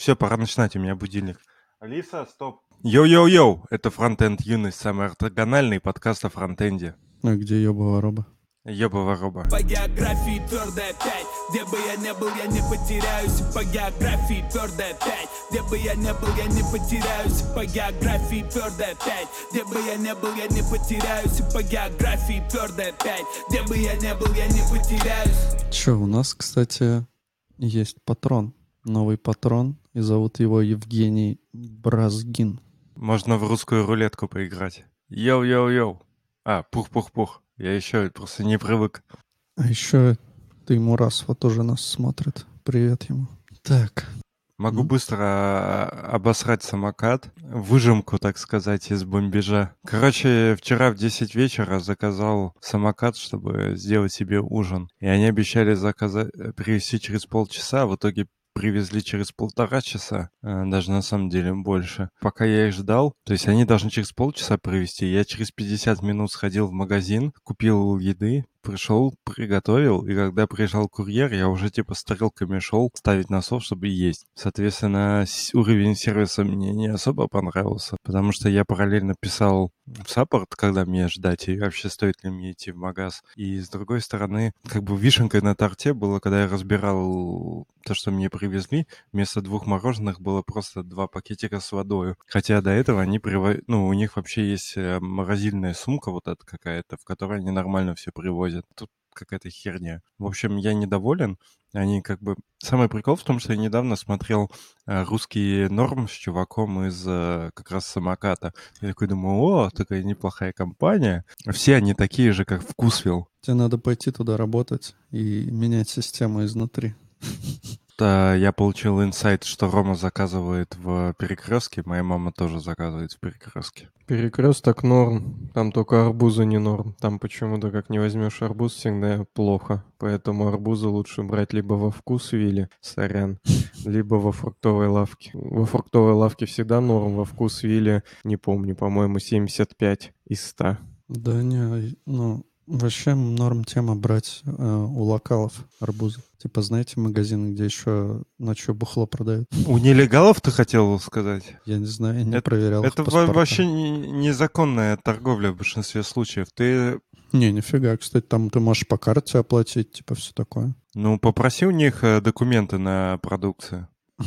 Все, пора начинать, у меня будильник. Алиса, стоп. Йоу-йоу-йоу, это Фронтенд Юность, самый ортогональный подкаст о фронтенде. А где ёбова роба? Ёбова роба. По географии твердая пять Где бы я не был, я не потеряюсь По географии твердая пять Где бы я не был, я не потеряюсь По географии твердая пять Где бы я не был, я не потеряюсь По географии твердая пять Где бы я не был, я не потеряюсь Чё, у нас, кстати, есть патрон. Новый патрон, и зовут его Евгений Бразгин. Можно в русскую рулетку поиграть. Йоу-йоу-йоу. А, пух-пух-пух. Я еще просто не привык. А еще ты ему раз вот тоже нас смотрит. Привет ему. Так, Могу Мгм. быстро а, обосрать самокат, выжимку, так сказать, из бомбежа. Короче, вчера в 10 вечера заказал самокат, чтобы сделать себе ужин. И они обещали заказать, э, привезти через полчаса, а в итоге привезли через полтора часа, э, даже на самом деле больше. Пока я их ждал, то есть они должны через полчаса привезти, я через 50 минут сходил в магазин, купил еды, пришел, приготовил, и когда приезжал курьер, я уже типа стрелками шел ставить на стол, чтобы есть. Соответственно, с- уровень сервиса мне не особо понравился, потому что я параллельно писал в саппорт, когда мне ждать, и вообще стоит ли мне идти в магаз. И с другой стороны, как бы вишенкой на торте было, когда я разбирал то, что мне привезли, вместо двух мороженых было просто два пакетика с водой. Хотя до этого они приво- ну, у них вообще есть э, морозильная сумка вот эта какая-то, в которой они нормально все привозят. Тут какая-то херня. В общем, я недоволен. Они как бы... Самый прикол в том, что я недавно смотрел э, русский норм с чуваком из э, как раз самоката. Я такой думаю, о, такая неплохая компания. Все они такие же, как Вкусвилл. тебе надо пойти туда работать и менять систему изнутри. Да, я получил инсайт, что Рома заказывает в перекрестке, моя мама тоже заказывает в перекрестке. Перекресток норм, там только арбузы не норм. Там почему-то как не возьмешь арбуз, всегда плохо. Поэтому арбузы лучше брать либо во вкус вилли, сорян, либо во фруктовой лавке. Во фруктовой лавке всегда норм, во вкус вилли, не помню, по-моему, 75 из 100. Да не, ну, вообще норм тема брать э, у локалов арбузы. Типа, знаете, магазины, где еще ночью бухло продают? У нелегалов ты хотел сказать? Я не знаю, я не Это- проверял Это вообще не- незаконная торговля в большинстве случаев. Ты, Не, нифига. Кстати, там ты можешь по карте оплатить, типа, все такое. ну, попроси у них э, документы на продукцию.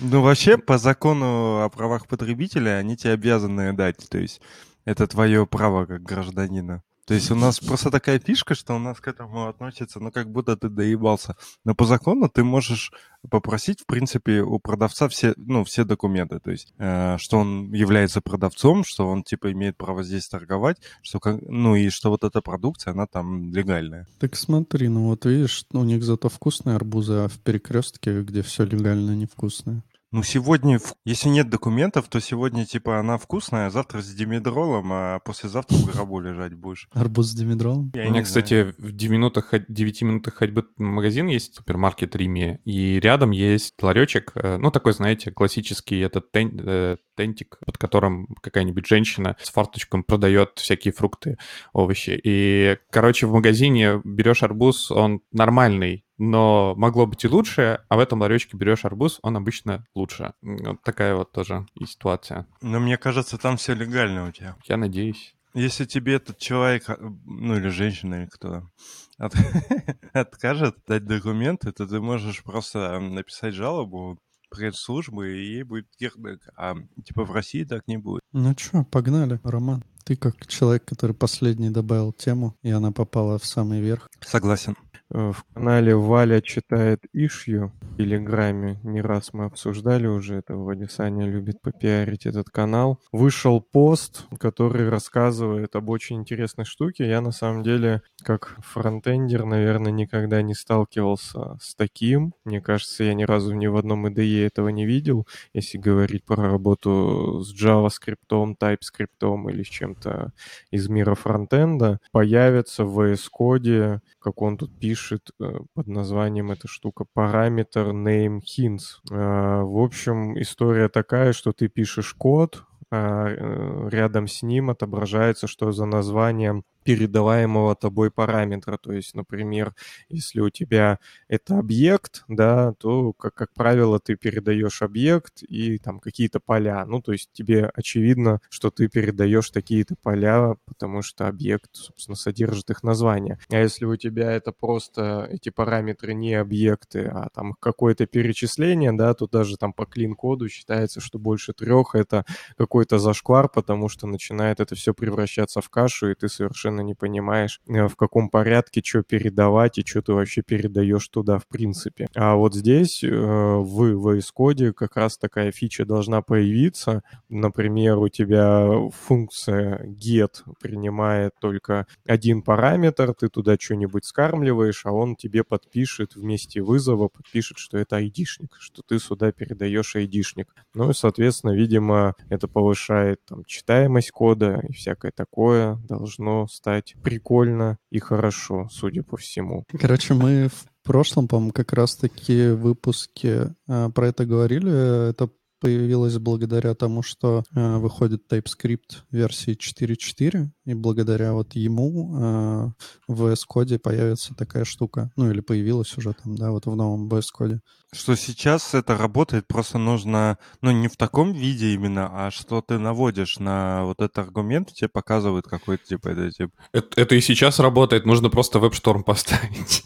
Ну, вообще, по закону о правах потребителя они тебе обязаны дать. То есть это твое право как гражданина. То есть у нас просто такая фишка, что у нас к этому относится, ну, как будто ты доебался. Но по закону ты можешь попросить, в принципе, у продавца все, ну, все документы. То есть, э, что он является продавцом, что он, типа, имеет право здесь торговать, что, как- ну, и что вот эта продукция, она там легальная. Так смотри, ну вот видишь, у них зато вкусные арбузы, а в перекрестке, где все легально, невкусные. Ну, сегодня, если нет документов, то сегодня, типа, она вкусная, а завтра с димедролом, а послезавтра в гробу лежать будешь. Арбуз с димедролом? Я У меня, кстати, в 9 минутах, ход- 9 минутах ходьбы магазин есть, супермаркет Риме, и рядом есть ларечек, э, ну, такой, знаете, классический этот тен- э, тентик, под которым какая-нибудь женщина с фарточком продает всякие фрукты, овощи. И, короче, в магазине берешь арбуз, он нормальный, но могло быть и лучше, а в этом ларечке берешь арбуз, он обычно лучше. Вот такая вот тоже и ситуация. Но мне кажется, там все легально у тебя. Я надеюсь. Если тебе этот человек, а, ну или женщина, или кто, от- откажет дать документы, то ты можешь просто написать жалобу пресс-службы, и ей будет кирдык. А типа в России так не будет. Ну чё, погнали, Роман. Ты как человек, который последний добавил тему, и она попала в самый верх. Согласен. Э, В канале Валя читает Ишью в Телеграме. Не раз мы обсуждали уже это. Вроде Саня любит попиарить этот канал. Вышел пост, который рассказывает об очень интересной штуке. Я на самом деле, как фронтендер, наверное, никогда не сталкивался с таким. Мне кажется, я ни разу ни в одном IDE этого не видел. Если говорить про работу с JavaScript, TypeScript или с чем-то из мира фронтенда, появится в VS Code, как он тут пишет э, под названием эта штука, параметр name hints. Э, В общем, история такая, что ты пишешь код, а э, рядом с ним отображается, что за названием передаваемого тобой параметра. То есть, например, если у тебя это объект, да, то, как, как правило, ты передаешь объект и там какие-то поля. Ну, то есть тебе очевидно, что ты передаешь такие-то поля, потому что объект, собственно, содержит их название. А если у тебя это просто эти параметры не объекты, а там какое-то перечисление, да, то даже там по клин-коду считается, что больше трех это какой-то зашквар, потому что начинает это все превращаться в кашу, и ты совершенно не понимаешь, э, в каком порядке что передавать и что ты вообще передаешь туда в принципе. А вот здесь э, в VS Code как раз такая фича должна появиться. Например, у тебя функция get принимает только один параметр, ты туда что-нибудь скармливаешь, а он тебе подпишет вместе вызова, подпишет, что это айдишник, что ты сюда передаешь айдишник. Ну и, соответственно, видимо, это повышает там читаемость кода и всякое такое должно стать прикольно и хорошо, судя по всему. Короче, мы в прошлом, по-моему, как раз-таки выпуске э, про это говорили. Это появилось благодаря тому, что э, выходит TypeScript версии 4.4, и благодаря вот ему э, в VS Code появится такая штука. Ну или появилась уже там, да, вот в новом VS Code. Что сейчас это работает, просто нужно, ну, не в таком виде именно, а что ты наводишь на вот этот аргумент, тебе показывает какой-то типа это тип. Это, это и сейчас работает, нужно просто веб-шторм поставить.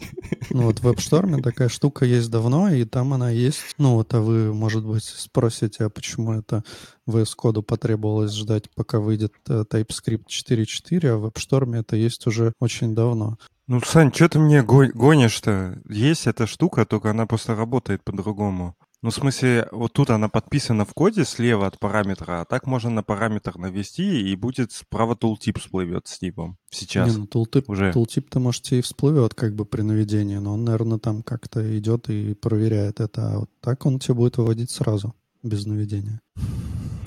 Ну вот в WebStorm такая штука есть давно, и там она есть. Ну вот, а вы, может быть, спросите, а почему это VS Code потребовалось ждать, пока выйдет э, TypeScript 4.4, а в WebStorm это есть уже очень давно. Ну, Сань, что ты мне го- гонишь-то? Есть эта штука, только она просто работает по-другому. Ну, в смысле, вот тут она подписана в коде слева от параметра, а так можно на параметр навести, и будет справа tooltip всплывет с типом. Сейчас. Не, ну tooltip, уже. tooltip-то, может, и всплывет как бы при наведении, но он, наверное, там как-то идет и проверяет это, а вот так он тебе будет выводить сразу, без наведения.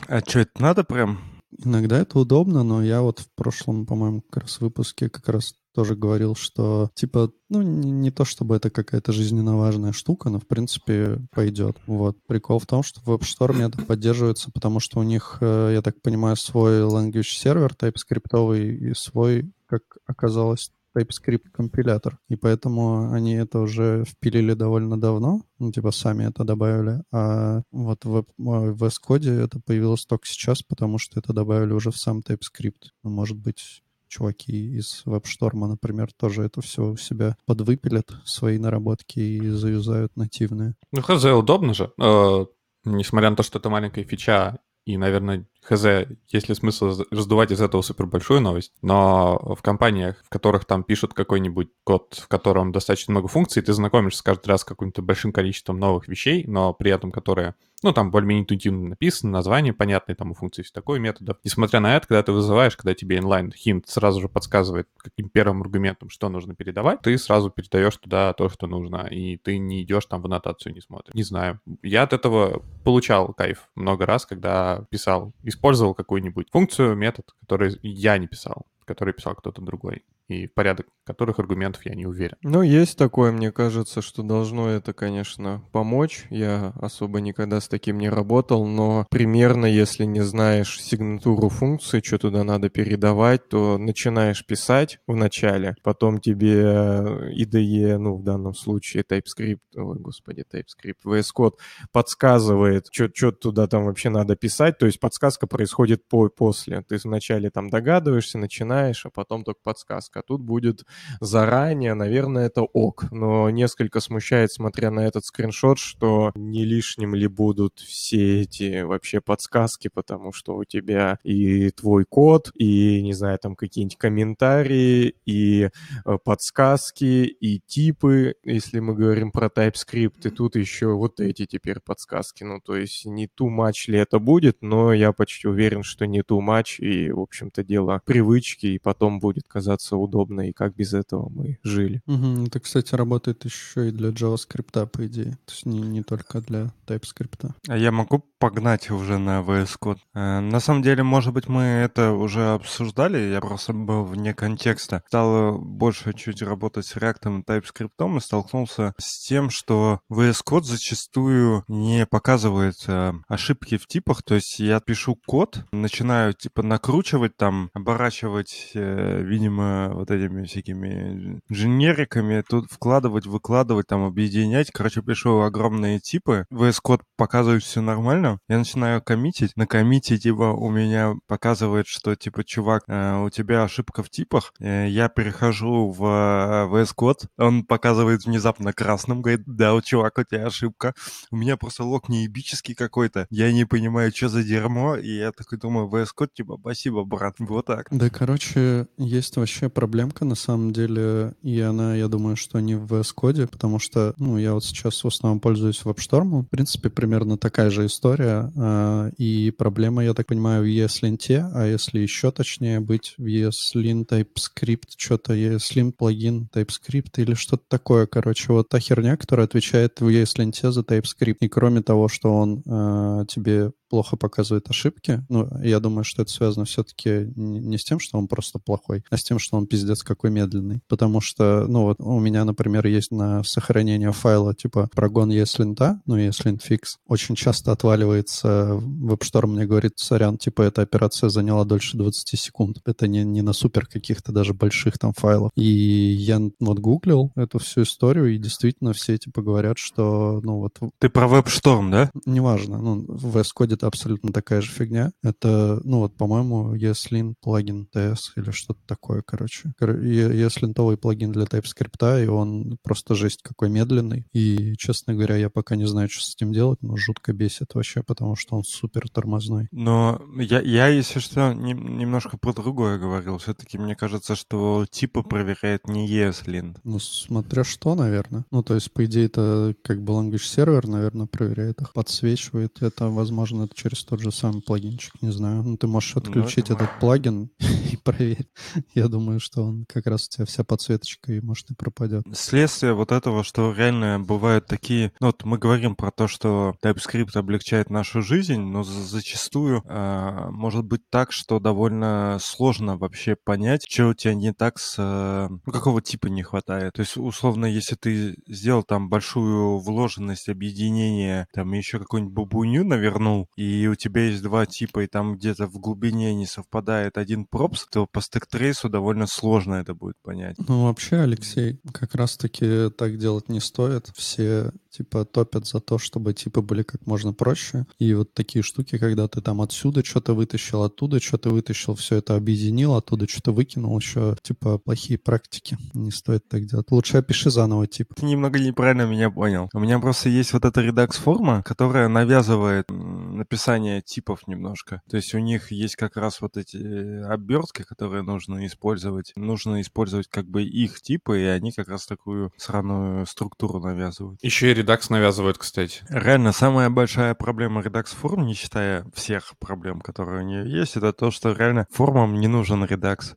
А что, это надо прям? Иногда это удобно, но я вот в прошлом, по-моему, как раз выпуске как раз тоже говорил, что типа, ну, не, не то чтобы это какая-то жизненно важная штука, но в принципе пойдет. Вот. Прикол в том, что в WebStorm это поддерживается, потому что у них, э, я так понимаю, свой language сервер TypeScript и свой, как оказалось, TypeScript компилятор. И поэтому они это уже впилили довольно давно, ну, типа сами это добавили. А вот в, в VS Code это появилось только сейчас, потому что это добавили уже в сам TypeScript. Ну, может быть, чуваки из WebStorm, например, тоже это все у себя подвыпилят, свои наработки и заюзают нативные. Ну, хз, удобно же. Э, несмотря на то, что это маленькая фича, и, наверное, хз, есть ли смысл раздувать из этого супер большую новость, но в компаниях, в которых там пишут какой-нибудь код, в котором достаточно много функций, ты знакомишься каждый раз с каким-то большим количеством новых вещей, но при этом которые ну, там более-менее интуитивно написано, название понятное, там у функции все такое, методов. Несмотря на это, когда ты вызываешь, когда тебе inline hint сразу же подсказывает, каким первым аргументом, что нужно передавать, ты сразу передаешь туда то, что нужно, и ты не идешь там в аннотацию, не смотришь. Не знаю. Я от этого получал кайф много раз, когда писал, использовал какую-нибудь функцию, метод, который я не писал, который писал кто-то другой и порядок которых аргументов я не уверен. Ну, есть такое, мне кажется, что должно это, конечно, помочь. Я особо никогда с таким не работал, но примерно, если не знаешь сигнатуру функции, что туда надо передавать, то начинаешь писать в начале, потом тебе IDE, ну, в данном случае TypeScript, ой, господи, TypeScript, VS Code подсказывает, что туда там вообще надо писать, то есть подсказка происходит по после. Ты вначале там догадываешься, начинаешь, а потом только подсказка а тут будет заранее, наверное, это ок. Но несколько смущает, смотря на этот скриншот, что не лишним ли будут все эти вообще подсказки, потому что у тебя и твой код, и, не знаю, там какие-нибудь комментарии, и э, подсказки, и типы, если мы говорим про TypeScript, и тут еще вот эти теперь подсказки. Ну, то есть не too much ли это будет, но я почти уверен, что не too much, и, в общем-то, дело привычки, и потом будет казаться удобно, и как без этого мы жили. Угу. Это, кстати, работает еще и для JavaScript, по идее. То есть не, не только для TypeScript. А я могу погнать уже на VS Code. Э, на самом деле, может быть, мы это уже обсуждали, я просто был вне контекста. Стал больше чуть работать с React и TypeScript и столкнулся с тем, что VS Code зачастую не показывает э, ошибки в типах. То есть я пишу код, начинаю типа накручивать там, оборачивать, э, видимо, вот этими всякими дженериками, тут вкладывать, выкладывать, там, объединять. Короче, пишу огромные типы. VS Code показывает все нормально. Я начинаю коммитить. На коммите, типа, у меня показывает, что, типа, чувак, э, у тебя ошибка в типах. Э, я перехожу в э, VS Code. Он показывает внезапно красным. Говорит, да, у чувак, у тебя ошибка. У меня просто лог неебический какой-то. Я не понимаю, что за дерьмо. И я такой думаю, VS Code, типа, спасибо, брат. Вот так. Да, короче, есть вообще проблемка на самом деле, и она, я думаю, что не в VS Code, потому что, ну, я вот сейчас в основном пользуюсь WebStorm. В принципе, примерно такая же история. А, И проблема, я так понимаю, в ESLint, а если еще точнее быть, в ESLint TypeScript, что-то ESLint плагин TypeScript или что-то такое. Короче, вот та херня, которая отвечает в ESLint за TypeScript. И кроме того, что он а, тебе плохо показывает ошибки. Ну, я думаю, что это связано все-таки не с тем, что он просто плохой, а с тем, что он пиздец какой медленный. Потому что, ну, вот у меня, например, есть на сохранение файла типа прогон ESLint, ну, ESLint fix. Очень часто отваливается, WebStorm мне говорит, сорян, типа эта операция заняла дольше 20 секунд. Это не, не на супер каких-то даже больших там файлов. И я вот гуглил эту всю историю, и действительно все типа говорят, что, ну, вот Ты про WebStorm, да? неважно, ну, в VS Это абсолютно такая же фигня. Это, ну вот, по-моему, ESLint плагин TS или что-то такое, короче. ESLintовый плагин для TypeScript, и он просто жесть какой медленный. И, честно говоря, я пока не знаю, что с этим делать, но жутко бесит вообще, потому что он супер тормозной. Но я, я если что, не- немножко про другое говорил. Все-таки мне кажется, что типы проверяет не ESLint. Ну, смотря что, наверное. Ну, то есть, по идее, это как бы language сервер, наверное, проверяет их, подсвечивает. Это, возможно, это через тот же самый плагинчик, не знаю. Ну, ты можешь отключить это этот плагин и проверить. Я думаю, что он как раз у тебя вся подсветочка, и, может, и пропадет. Следствие вот этого, что реально бывают такие... Ну, вот мы говорим про то, что TypeScript облегчает нашу жизнь, но за- зачастую а, может быть так, что довольно сложно вообще понять, что у тебя не так с... а, Ну, какого типа не хватает. То есть, условно, если ты сделал там большую вложенность, объединение, там еще какую-нибудь бабуню навернул, и у тебя есть два типа, и там где-то в глубине не совпадает один пропс, то по стек-трейсу довольно сложно это будет понять. Ну, вообще, Алексей, как раз-таки так делать не стоит. Все, типа, топят за то, чтобы типы были как можно проще. И вот такие штуки, когда ты там отсюда что-то вытащил, оттуда что-то вытащил, все это объединил, оттуда что-то выкинул, еще, типа, плохие практики. Не стоит так делать. Лучше опиши заново, типа. Ты немного неправильно меня понял. У меня просто есть вот эта редакс-форма, которая навязывает написание типов немножко. То есть у них есть как раз вот эти э, обертки, которые нужно использовать. Нужно использовать как бы их типы, и они как раз такую сраную структуру навязывают. Еще и редакс навязывают, кстати. Реально, самая большая проблема редакс-форм, не считая всех проблем, которые у нее есть, это то, что реально формам не нужен редакс.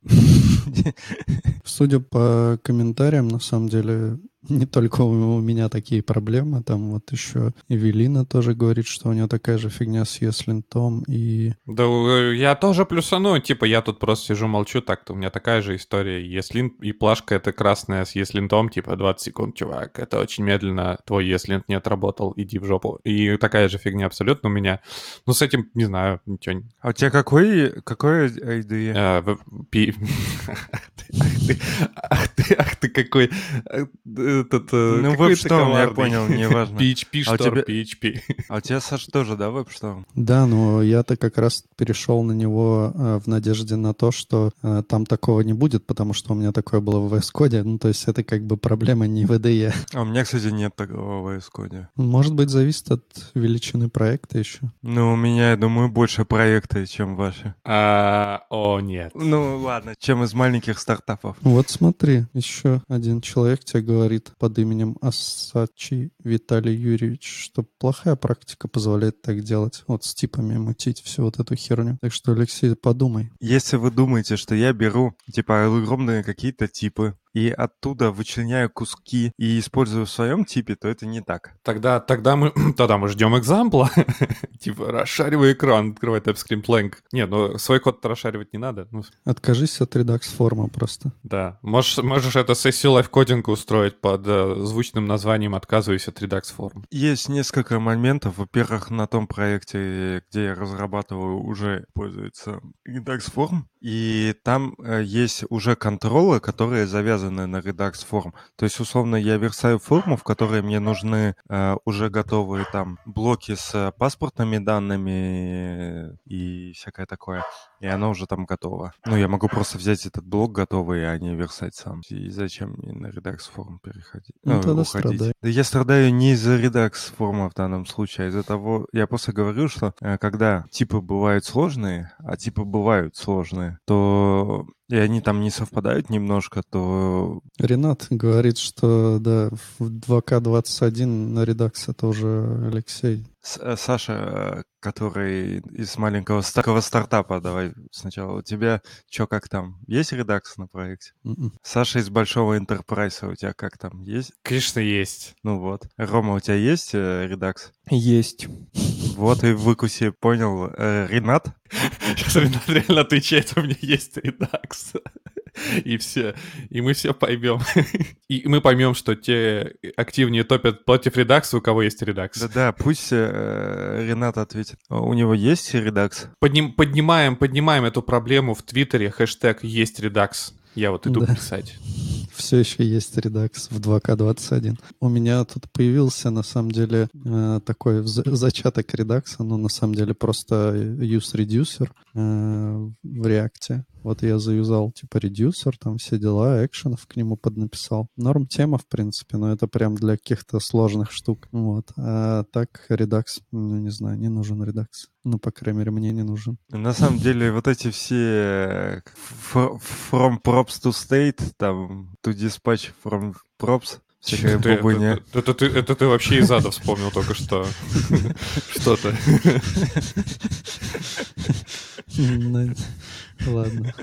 Судя по комментариям, на самом деле, не только у меня такие проблемы, там вот еще Эвелина тоже говорит, что у нее такая же фигня с Еслинтом, и Да э, я тоже плюсану, типа я тут просто сижу молчу, так-то у меня такая же история. Еслин и плашка это красная с еслинтом, типа 20 секунд, чувак, это очень медленно, твой еслинт не отработал, иди в жопу. И такая же фигня абсолютно у меня. Ну с этим, не знаю, ничего. не- А у тебя какой, какой IDE? А, ты, ах ты, ах ты какой э, этот... э, Ну, WebStorm, я понял, неважно. PHP, А у штор, тебя- PHP. А у тебя, Саш, тоже, да, веб-что? Да, но я-то как раз перешел на него э, в надежде на то, что э, там такого не будет, потому что у меня такое было в VS Code. Ну, то есть это как бы проблема не в IDE. А у меня, кстати, нет такого в VS Code. Может быть, зависит от величины проекта еще. Ну, у меня, я думаю, больше проекты, чем ваши. А, О, нет. Ну, ладно, чем из маленьких стартапов. Вот смотри, еще один человек тебе говорит под именем Асачи Виталий Юрьевич, что плохая практика позволяет так делать. Вот с типами мутить всю вот эту херню. Так что, Алексей, подумай. Если вы думаете, что я беру, типа, огромные какие-то типы, и оттуда вычленяю куски и использую в своем типе, то это не так. Тогда, тогда мы, тогда мы ждем экзампла. типа, расшаривай экран, открывай TypeScript Lang. Нет, ну свой код расшаривать не надо. Ну, Откажись от редакс форма просто. да. Можешь, можешь это сессию лайфкодинга устроить под э, звучным названием «Отказываюсь от редакс форм». Есть несколько моментов. Во-первых, на том проекте, где я разрабатываю, уже пользуется Redux Form. И там э, есть уже контролы, которые завязаны на Redux Form. То есть, условно, я версаю форму, в которой мне нужны э, уже готовые там блоки с э, паспортными данными и всякое такое. И оно уже там готово. Ну, я могу просто взять этот блок готовый, а не версать сам. И зачем мне на Redux Form переходить? Ну, э, тогда уходить? страдай. Да я страдаю не из-за Redux форма в данном случае, а из-за того, я просто говорю, что э, когда типы бывают сложные, а типы бывают сложные, то и они там не совпадают немножко, то Ренат говорит, что да, в 2К21 на редакс это уже Алексей. С- э, Саша, который из маленького ста- такого стартапа, давай сначала. У тебя что, как там? Есть редакс на проекте? М-м. Саша из большого интерпрайса, у тебя как там? Есть? Конечно, есть. Ну вот. Рома, у тебя есть э, редакс? Есть. Вот и в выкусе понял. Э, Ренат? Сейчас Ренат реально отвечает, у меня есть редакс. И все. И мы все поймем. И мы поймем, что те активнее топят против редакса, у кого есть редакс. Да-да, пусть э, Ренат ответит. У него есть редакс? Подним- поднимаем, поднимаем эту проблему в Твиттере, хэштег есть редакс. Я вот иду Да. писать. Все еще есть редакс в 2К21. У меня тут появился, на самом деле, э, такой за- зачаток редакса, но на самом деле просто use reducer э, в реакте. Вот я заюзал типа редюсер, там все дела, экшенов к нему поднаписал. Норм тема, в принципе, но это прям для каких-то сложных штук. Вот. А так редакс, ну не знаю, не нужен редакс. Ну, по крайней мере, мне не нужен. На самом деле, вот эти все э, fr- from props to state, там, to dispatch from props, всякая Это, бубыня. это- это ты, это ты вообще из ада вспомнил только что. Что-то. Ладно.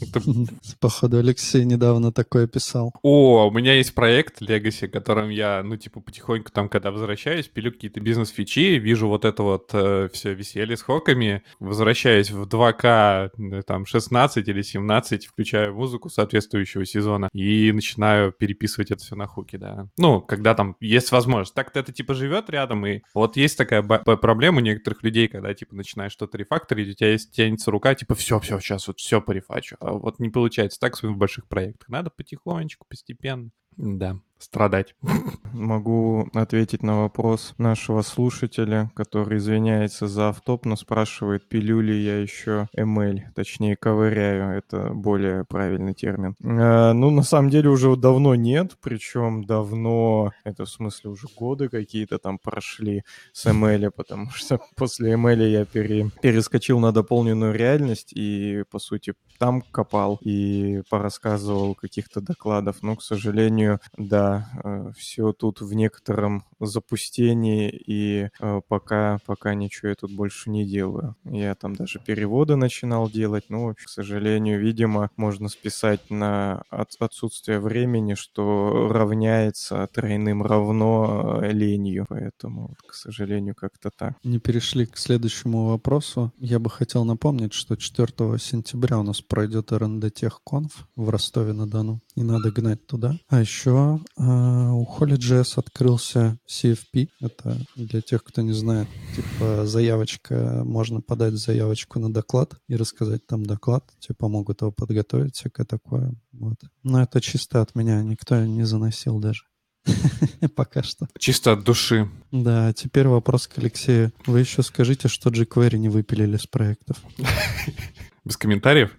Походу, Алексей недавно такое писал. О, у меня есть проект Legacy, которым я, ну, типа, потихоньку там, когда возвращаюсь, пилю какие-то бизнес-фичи, вижу вот это вот все веселье с хоками, возвращаюсь в 2К, э, там, 16 или 17, включаю музыку соответствующего сезона и начинаю переписывать это все на хуки, да. Ну, когда там есть возможность. Так-то это, типа, живет рядом, и вот есть такая проблема у некоторых людей, когда, типа, начинаешь что-то рефакторить, у тебя есть тянется рука, типа, все, все, сейчас вот все порефачу. Вот не получается так в больших проектах. Надо потихонечку, постепенно. Да, страдать. Могу ответить на вопрос нашего слушателя, который извиняется за автоп, но спрашивает, пилю ли я еще ML, точнее ковыряю, это более правильный термин. Э, ну, на самом деле уже давно нет, причем давно, это в смысле уже годы какие-то там прошли с ML, потому что после ML я пере- перескочил на дополненную реальность и, по сути, там копал и порассказывал каких-то докладов, но, к сожалению, да, все тут в некотором запустении, и э, пока, пока ничего я тут больше не делаю. Я там даже переводы начинал делать, но, к сожалению, видимо, можно списать на от- отсутствие времени, что равняется тройным равно э, ленью, поэтому, вот, к сожалению, как-то так. Не перешли к следующему вопросу. Я бы хотел напомнить, что 4 сентября у нас пройдет РНД Техконф в Ростове-на-Дону. И надо гнать туда. А еще э, у Holy.js открылся CFP. Это для тех, кто не знает, типа заявочка, можно подать заявочку на доклад и рассказать там доклад. Тебе помогут его подготовить, всякое такое. Вот. Но это чисто от меня, никто не заносил даже. Пока что. Чисто от души. Да, теперь вопрос к Алексею. Вы еще скажите, что jQuery не выпилили с проектов. Без комментариев.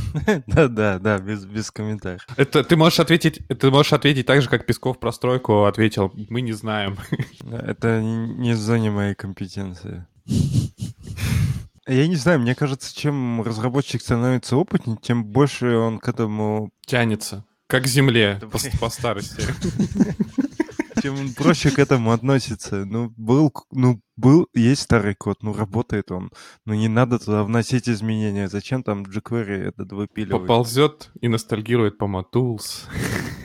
Да-да, да, без, без комментариев. Это ты можешь ответить, ты можешь ответить так же, как Песков про стройку ответил. Мы не знаем. Это не в зоне моей компетенции. Я не знаю, мне кажется, чем разработчик становится опытнее, тем больше он к этому... Тянется. Как к земле Да, по, по старости. он проще к этому относится. Ну, был, ну, был, есть старый код, ну, работает он. Ну, не надо туда вносить изменения. Зачем там jQuery этот выпиливать? Поползет и ностальгирует по Matools.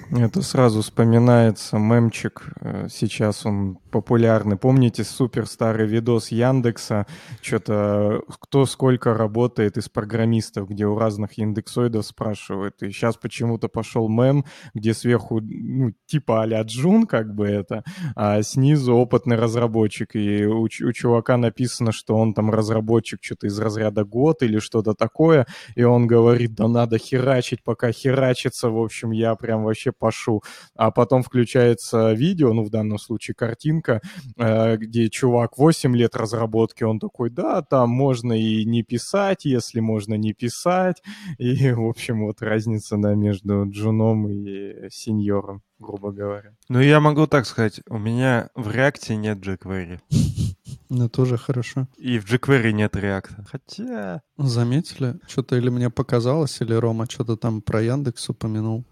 Это сразу вспоминается мемчик. э, Сейчас он популярный. Помните супер старый видос Яндекса? Что-то кто сколько работает из программистов, где у разных индексоидов спрашивают. И сейчас почему-то пошел мем, где сверху, ну, типа а-ля Джун, как бы это, а снизу опытный разработчик. И у, у чувака написано, что он там разработчик что-то из разряда год или что-то такое. И он говорит, да надо херачить, пока херачится. В общем, я прям вообще пошу. А потом включается видео, ну, в данном случае картинка, э, где чувак 8 лет разработки, он такой, да, там можно и не писать, если можно не писать. И, в общем, вот разница, да, между джуном и сеньором, грубо говоря. Ну, я могу так сказать, у меня в реакте нет jQuery. Ну, тоже хорошо. И в jQuery нет реакта. Хотя... Заметили? Что-то или мне показалось, или Рома что-то там про Яндекс упомянул.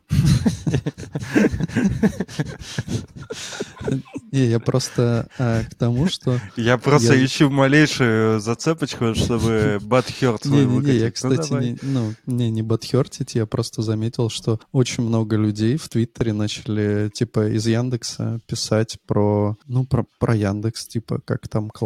Не, я просто э, к тому, что... Я просто Я- ищу малейшую зацепочку, чтобы я, выкатить. Ну, кстати, давай. не, ну, не, не бадхертить, я просто заметил, что очень много людей в Твиттере начали, типа, из Яндекса писать про, ну, про, про Яндекс, типа, как там классно,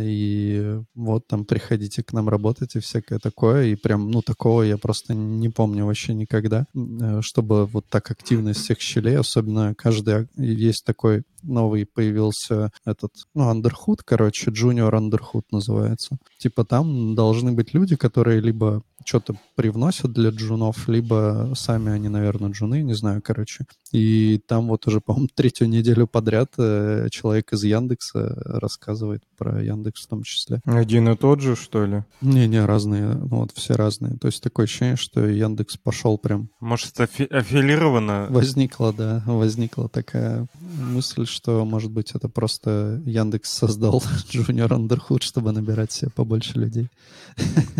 и вот там приходите к нам работать и всякое такое, и прям, ну, такого я просто не помню вообще никогда, э, чтобы вот так активно из всех щелей, особенно каждый, ак- есть такой новый появился этот, ну, Underhood, короче, Junior Underhood называется. Типа там должны быть люди, которые либо что-то привносят для джунов, либо сами они, наверное, джуны, не знаю, короче. И там вот уже, по-моему, третью неделю подряд э, человек из Яндекса рассказывает про Яндекс в том числе. Один и тот же, что ли? Не-не, разные, ну вот все разные. То есть такое ощущение, что Яндекс пошел прям Может, это афи- аффилировано? Возникла, да, возникла такая мысль, что, может быть, это просто Яндекс создал Junior Underhood, чтобы набирать себе побольше людей.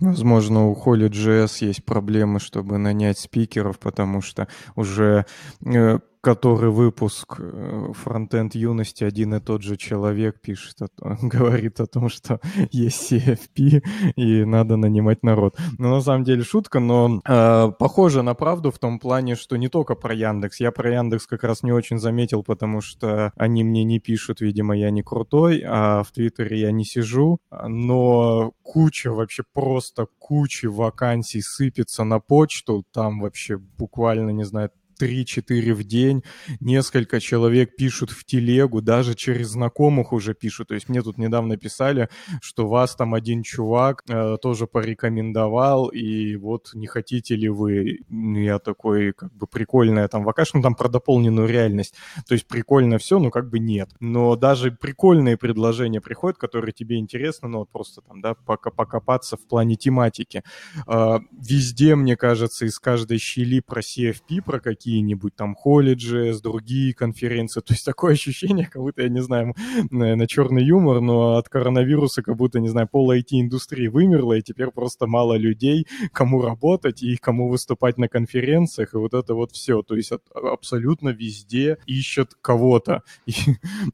Возможно, у Holy.js есть проблемы, чтобы нанять спикеров, потому что уже э, который выпуск э, фронтенд юности один и тот же человек пишет, говорит о том, что есть CFP и надо нанимать народ. Но на самом деле шутка, но э, похоже на правду в том плане, что не только про Яндекс. Я про Яндекс как раз не очень заметил, потому что они мне не пишут, видимо, я не крутой, а в Твиттере я не сижу, но куча, вообще просто куча вакансий сыпется на почту, там вообще буквально, не знаю, 3-4 в день, несколько человек пишут в телегу, даже через знакомых уже пишут. То есть мне тут недавно писали, что вас там один чувак э, тоже порекомендовал, и вот не хотите ли вы? Ну, Я такой, как бы прикольная там вакашка, ну там про дополненную реальность. То есть прикольно все, но как бы нет. Но даже прикольные предложения приходят, которые тебе интересны, ну вот просто там, да, пока покопаться в плане тематики. А, Везде, мне кажется, из каждой щели про CFP, про какие-нибудь там колледжи, другие конференции. То есть такое ощущение, как будто, я не знаю, на черный юмор, но от коронавируса как будто, не знаю, пол IT-индустрии вымерла, и теперь просто мало людей, кому работать и кому выступать на конференциях, и вот это вот все. То есть от- абсолютно везде ищут кого-то. И,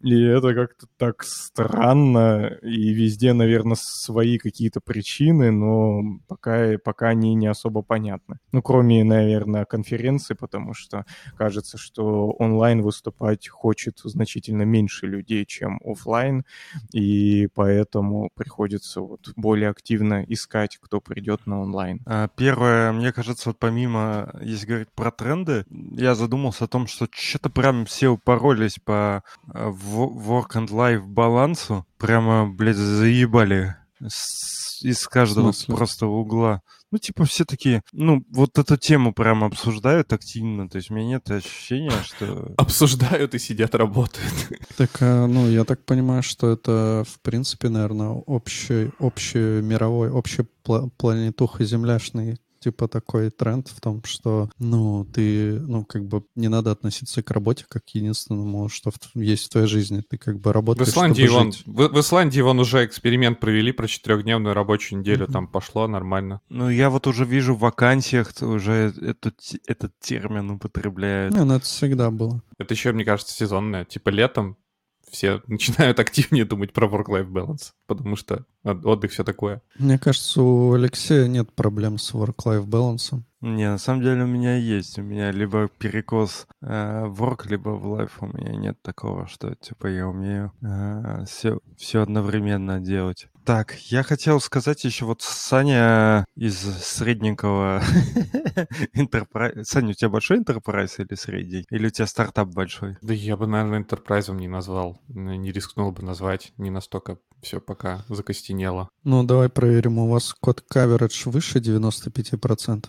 и это как-то так странно, и везде, наверное, свои какие-то причины, но пока, пока они не особо понятны. Ну, кроме, наверное, конференции, потому что кажется, что онлайн выступать хочет значительно меньше людей, чем оффлайн, и поэтому приходится вот более активно искать, кто придет на онлайн. А, Первое, мне кажется, вот помимо, если говорить про тренды, я задумался о том, что что-то прям все упоролись по во- work and life балансу. Прямо, блядь, заебали с- из каждого просто угла. Ну, типа, все такие, ну, вот эту тему прям обсуждают активно. То есть у меня нет ощущения, что... Обсуждают и сидят, работают. Так, а, ну, я так понимаю, что это, в принципе, наверное, общий, общий мировой, общий пла- планетуха земляшный типа такой тренд в том, что, ну, ты, ну, как бы не надо относиться к работе как к единственному, что в- есть в твоей жизни. Ты как бы В работаешь, Исландии, чтобы вон, жить. в, в Исландии вон уже эксперимент провели про четырехдневную рабочую неделю, Мгм. там пошло нормально. Ну, я вот уже вижу в вакансиях уже этот, этот термин употребляют. Не, ну это всегда было. Это еще, мне кажется, сезонное. Типа летом все начинают активнее думать про work-life balance, потому что от- отдых все такое. Мне кажется, у Алексея нет проблем с work-life балансом. Не, на самом деле у меня есть. У меня либо перекос э, в work, либо в life. У меня нет такого, что типа я умею все, все одновременно делать. Так, я хотел сказать еще вот Саня из средненького enterprise. Саня, у тебя большой enterprise или средний? Или у тебя стартап большой? Да я бы, наверное, enterprise не назвал, не рискнул бы назвать, не настолько все пока закостенело. Ну, давай проверим, у вас код coverage выше 95%.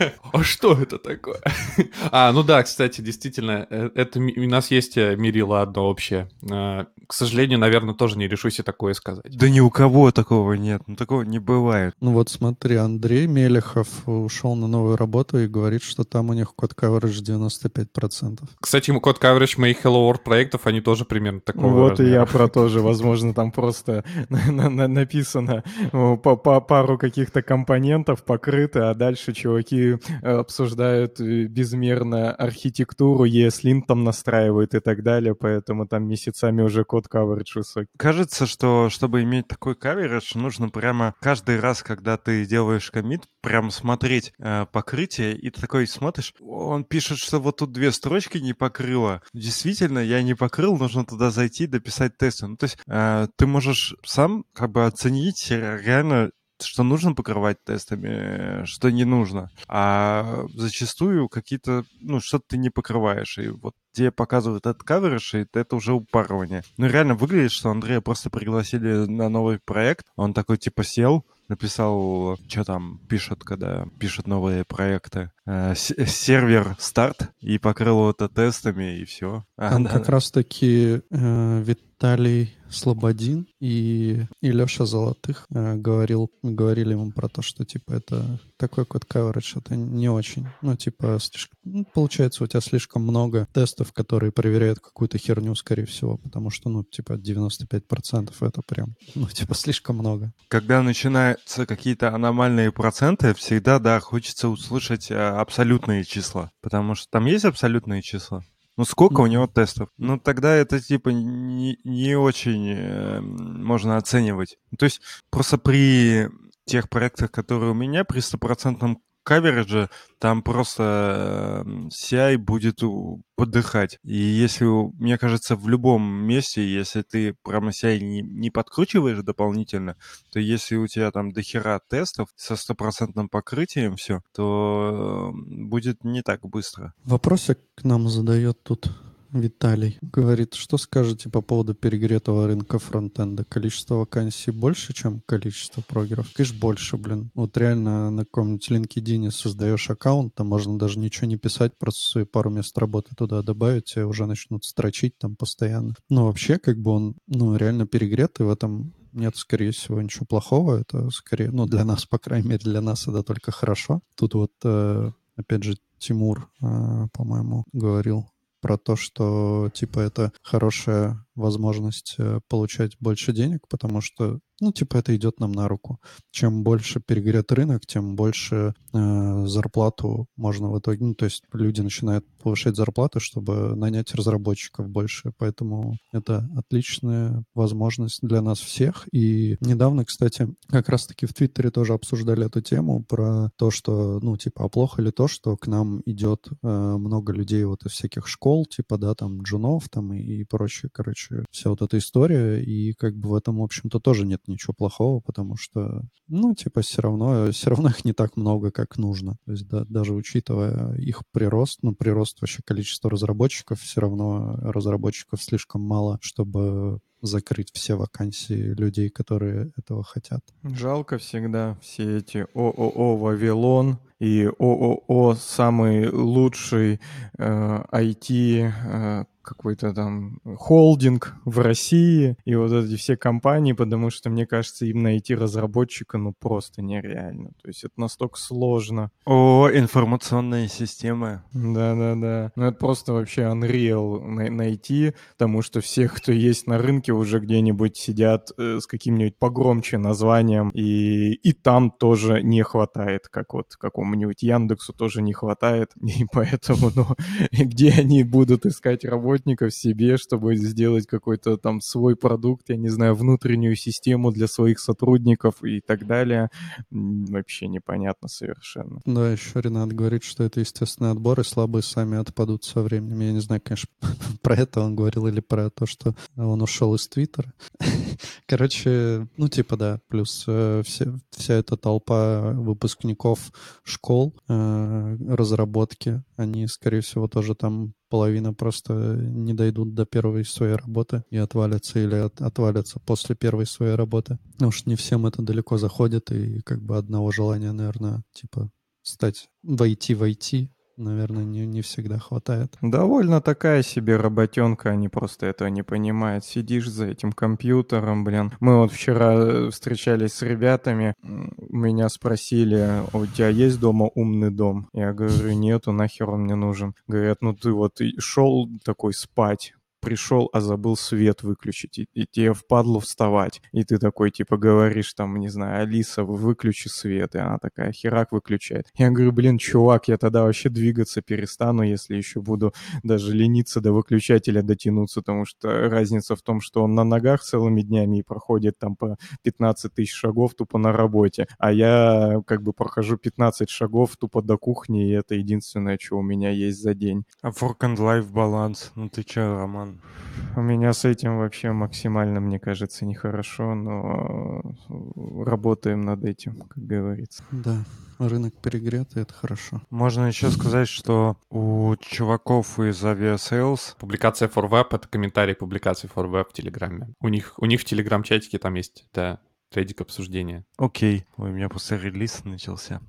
А что это такое? А, ну да, кстати, действительно, э, это у нас есть э, мерило одно общее. Э, К сожалению, наверное, тоже не решусь и такое сказать. Да ни у кого такого нет. Ну такого не бывает. Ну вот смотри, Андрей Мелехов ушел на новую работу и говорит, что там у них код coverage 95%. Кстати, код coverage моих Hello World проектов, они тоже примерно такого Вот и я про то же. Возможно, там просто на- написано по пару каких-то компонентов покрыто, а дальше чуваки э, обсуждают э, безмерно архитектуру, ESLint там настраивают и так далее, поэтому там месяцами уже код coverage высокий. Кажется, что чтобы иметь такой каверидж, нужно прямо каждый раз, когда ты делаешь комит, прям смотреть э, покрытие, и ты такой смотришь, он пишет, что вот тут две строчки не покрыло. Действительно, я не покрыл, нужно туда зайти, дописать тесты. Ну, то есть э, ты можешь сам как бы оценить реально что нужно покрывать тестами, э, что не нужно. А зачастую какие-то, ну, что-то ты не покрываешь. И вот тебе показывают этот каверидж, и это уже упарывание. Ну, реально выглядит, что Андрея просто пригласили на новый проект. Он такой, типа, сел, написал, что там пишут, когда пишут новые проекты. Э, сервер старт, и покрыл это тестами, и все. Там как раз-таки э, Виталий Слободин и, и Леша Золотых э, говорил, говорили ему про то, что типа это такой код coverage, это не очень. Ну, типа, слишком, ну, получается, у тебя слишком много тестов, которые проверяют какую-то херню, скорее всего, потому что, ну, типа, 95% это прям, ну, типа, слишком много. Когда начинаются какие-то аномальные проценты, всегда, да, хочется услышать э, абсолютные числа. Потому что там есть абсолютные числа. Ну, сколько у него тестов? Ну, тогда это, типа, не, не очень э, можно оценивать. То есть просто при тех проектах, которые у меня, при стопроцентном каверидже, там просто э, CI будет у- подыхать. И если, мне кажется, в любом месте, если ты прямо CI не, не подкручиваешь дополнительно, то если у тебя там дохера тестов со стопроцентным покрытием все, то э, будет не так быстро. Вопросик к нам задает тут Виталий. Говорит, что скажете по поводу перегретого рынка фронтенда? Количество вакансий больше, чем количество прогеров? Конечно, больше, блин. Вот реально на каком-нибудь LinkedIn создаешь аккаунт, там можно даже ничего не писать, просто свои пару мест работы туда добавить, тебя уже начнут строчить там постоянно. Ну, вообще, как бы он, ну, реально перегретый в этом нет, скорее всего, ничего плохого. Это скорее, ну, для нас, по крайней мере, для нас это только хорошо. Тут вот, э, опять же, Тимур, э, по-моему, говорил про то, что, типа, это хорошая возможность э, получать больше денег, потому что, ну, типа, это идет нам на руку. Чем больше перегрет рынок, тем больше э, зарплату можно в итоге, ну, то есть люди начинают повышать зарплату, чтобы нанять разработчиков больше, поэтому это отличная возможность для нас всех. И недавно, кстати, как раз-таки в Твиттере тоже обсуждали эту тему про то, что, ну, типа, а плохо ли то, что к нам идет э, много людей вот из всяких школ, типа, да, там, джунов там и, и прочее, короче, вся вот эта история, и как бы в этом, в общем-то, тоже нет ничего плохого, потому что, ну, типа, все равно, все равно их не так много, как нужно. То есть да, даже учитывая их прирост, ну, прирост вообще количества разработчиков, все равно разработчиков слишком мало, чтобы закрыть все вакансии людей, которые этого хотят. Жалко всегда все эти ООО «Вавилон» и ООО «Самый лучший э, IT э, какой-то там холдинг в России и вот эти все компании, потому что, мне кажется, им найти разработчика, ну, просто нереально. То есть это настолько сложно. О, информационные системы. Да-да-да. Ну, это просто вообще unreal на- найти, потому что всех, кто есть на рынке, уже где-нибудь сидят э, с каким-нибудь погромче названием, и, и там тоже не хватает, как вот какому-нибудь Яндексу тоже не хватает, и поэтому, ну, где они будут искать работников себе, чтобы сделать какой-то там свой продукт, я не знаю, внутреннюю систему для своих сотрудников и так далее, вообще непонятно совершенно. Да, еще Ренат говорит, что это естественный отбор, и слабые сами отпадут со временем. Я не знаю, конечно, про это он говорил или про то, что он ушел из Твиттера. Короче, ну типа да, плюс э, все, вся эта толпа выпускников школ э, разработки, они, скорее всего, тоже там половина просто не дойдут до первой своей работы и отвалятся или от- отвалятся после первой своей работы. Потому что не всем это далеко заходит, и как бы одного желания, наверное, типа стать войти в IT, наверное, не, не всегда хватает. Довольно такая себе работенка, они просто этого не понимают. Сидишь за этим компьютером, блин. Мы вот вчера э, встречались с ребятами, меня спросили, «А у тебя есть дома умный дом? Я говорю, нету, нахер он мне нужен. Говорят, ну ты вот шел такой спать, пришел, а забыл свет выключить, и, и тебе впадло вставать. И ты такой, типа, говоришь там, не знаю, Алиса, выключи свет, и она такая, херак выключает. Я говорю, блин, чувак, я тогда вообще двигаться перестану, если еще буду даже лениться до выключателя дотянуться, потому что разница в том, что он на ногах целыми днями и проходит там по 15 тысяч шагов тупо на работе, а я как бы прохожу 15 шагов тупо до кухни, и это единственное, что у меня есть за день. А work and life баланс. Ну ты че, Роман? У меня с этим вообще максимально, мне кажется, нехорошо, но э, работаем над этим, как говорится. Да, рынок перегрет, и это хорошо. Можно еще сказать, что у чуваков из Aviasales Публикация for Web — это комментарий публикации for Web в Телеграме. У них, у них в Телеграм-чатике там есть, да, трейдик обсуждения. Окей. Ой, у меня после релиза начался.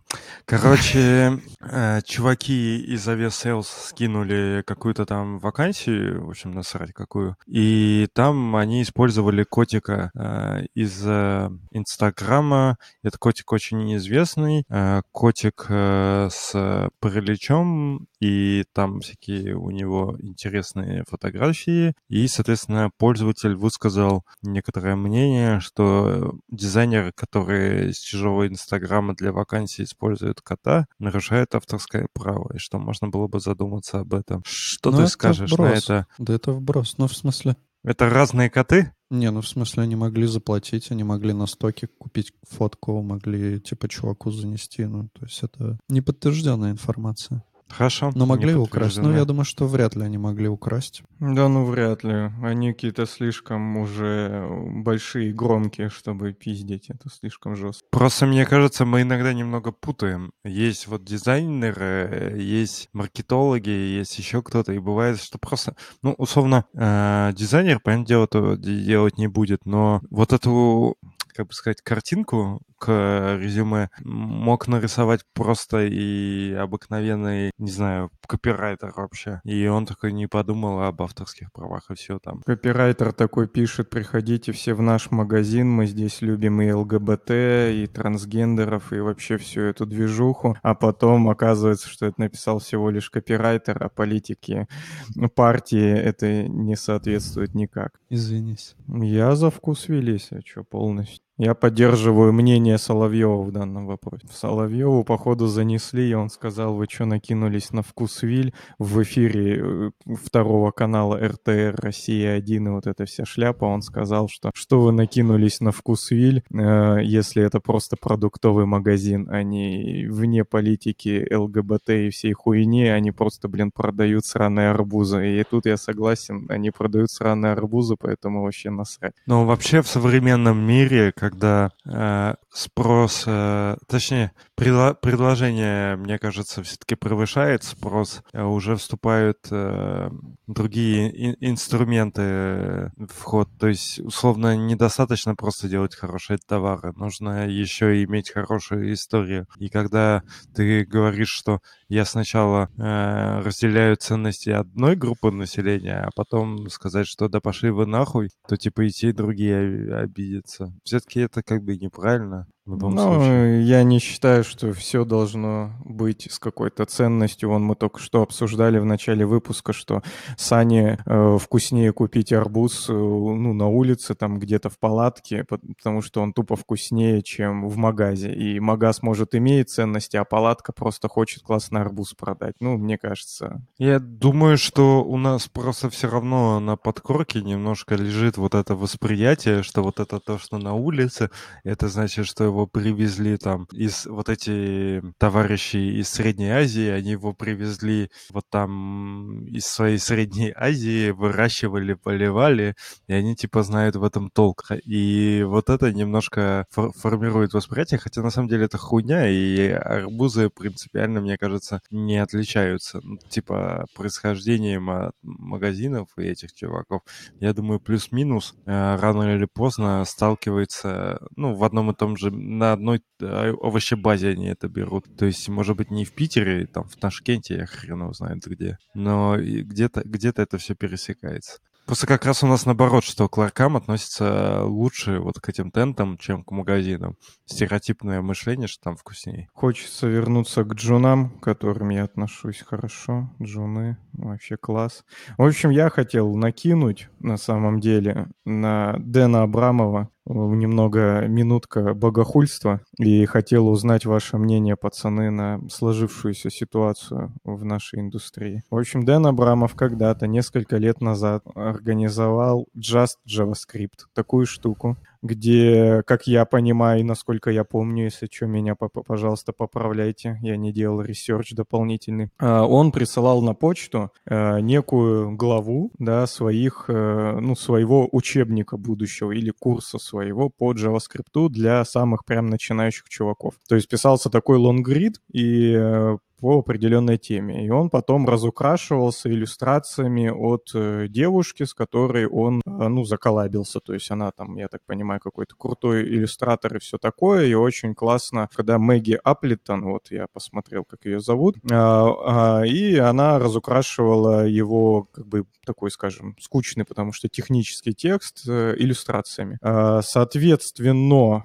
Короче, э, чуваки из Aviasales скинули какую-то там вакансию, в общем, насрать какую. И там они использовали котика э, из э, Инстаграма. Этот котик очень неизвестный. Э, котик с параличом, и там всякие у него интересные фотографии. И, соответственно, пользователь высказал некоторое мнение, что дизайнер, который с чужого Инстаграма для вакансий использует кота, нарушает авторское право, и что можно было бы задуматься об этом. Что Ну, ты это скажешь на вброс. это? Да это вброс. Ну, в смысле... Это разные коты? Не, ну в смысле они могли заплатить, они могли на стоке купить фотку, могли типа чуваку занести. Ну, то есть это неподтвержденная информация. Хорошо. Но могли украсть. Ну, я думаю, что вряд ли они могли украсть. Да, ну вряд ли. Они какие-то слишком уже большие и громкие, чтобы пиздить. Это слишком жестко. Просто мне кажется, мы иногда немного путаем. Есть вот дизайнеры, есть маркетологи, есть еще кто-то, и бывает, что просто, ну, условно, э, дизайнер, понятное дело, делать не будет, но вот эту как бы сказать, картинку к резюме мог нарисовать просто и обыкновенный, не знаю, копирайтер вообще. И он такой не подумал об авторских правах и все там. Копирайтер такой пишет, приходите все в наш магазин, мы здесь любим и ЛГБТ, и трансгендеров, и вообще всю эту движуху. А потом оказывается, что это написал всего лишь копирайтер, а политики партии это не соответствует никак. Извинись. Я за вкус велись, а что полностью. Я поддерживаю мнение Соловьева в данном вопросе. Соловьеву, походу, занесли, и он сказал, вы что, накинулись на вкус Виль в эфире э, второго канала РТР Россия-1 и вот эта вся шляпа. Он сказал, что что вы накинулись на вкус Виль, э, если это просто продуктовый магазин, а не вне политики ЛГБТ и всей хуйни, они просто, блин, продают сраные арбузы. И тут я согласен, они продают сраные арбузы, поэтому вообще насрать. Но вообще в современном мире, когда э, спрос, э, точнее, предло- предложение, мне кажется, все-таки превышает спрос, а уже вступают э, другие ин- инструменты в ход. То есть, условно, недостаточно просто делать хорошие товары, нужно еще иметь хорошую историю. И когда ты говоришь, что я сначала э, разделяю ценности одной группы населения, а потом сказать, что да пошли вы нахуй, то типа и те, и другие обидятся. Все-таки это как бы неправильно в любом ну, случае. я не считаю, что все должно быть с какой-то ценностью. Вон мы только что обсуждали в начале выпуска, что Сане э, вкуснее купить арбуз э, ну, на улице, там где-то в палатке, потому что он тупо вкуснее, чем в магазе. И магаз, может, имеет ценности, а палатка просто хочет классный арбуз продать. Ну, мне кажется. Я думаю, что у нас просто все равно на подкорке немножко лежит вот это восприятие, что вот это то, что на улице, это значит, что его привезли там из вот эти товарищи из Средней Азии, они его привезли вот там из своей Средней Азии, выращивали, поливали, и они типа знают в этом толк. И вот это немножко фор- формирует восприятие, хотя на самом деле это хуйня, и арбузы принципиально, мне кажется, не отличаются. Ну, типа происхождением от магазинов и этих чуваков. Я думаю, плюс-минус э, рано или поздно сталкивается, ну, в одном и том же на одной э, овощебазе они это берут. То есть, может быть, не в Питере, там, в Ташкенте, я хрен его знает где, но где-то где это все пересекается. Просто как раз у нас наоборот, что к ларкам относится лучше вот к этим тентам, чем к магазинам. Стереотипное мышление, что там вкуснее. Хочется вернуться к джунам, к которым я отношусь хорошо. Джуны, вообще класс. В общем, я хотел накинуть, на самом деле, на Дэна Абрамова немного минутка богохульства и хотел узнать ваше мнение, пацаны, на сложившуюся ситуацию в нашей индустрии. В общем, Дэн Абрамов когда-то, несколько лет назад, организовал Just JavaScript, такую штуку, где, как я понимаю, и насколько я помню, если что, меня, пожалуйста, поправляйте, я не делал research дополнительный, а, он присылал на почту э, некую главу, да, своих, э, ну, своего учебника будущего или курса своего по JavaScript для самых прям начинающих чуваков. То есть писался такой лонгрид, и э, по определенной теме. И он потом разукрашивался иллюстрациями от э, девушки, с которой он, э, ну, заколабился. То есть она там, я так понимаю, какой-то крутой иллюстратор и все такое. И очень классно, когда Мэгги Аплитон, вот я посмотрел, как ее зовут, а, а, и она разукрашивала его, как бы, такой, скажем, скучный, потому что технический текст э, иллюстрациями. А, соответственно,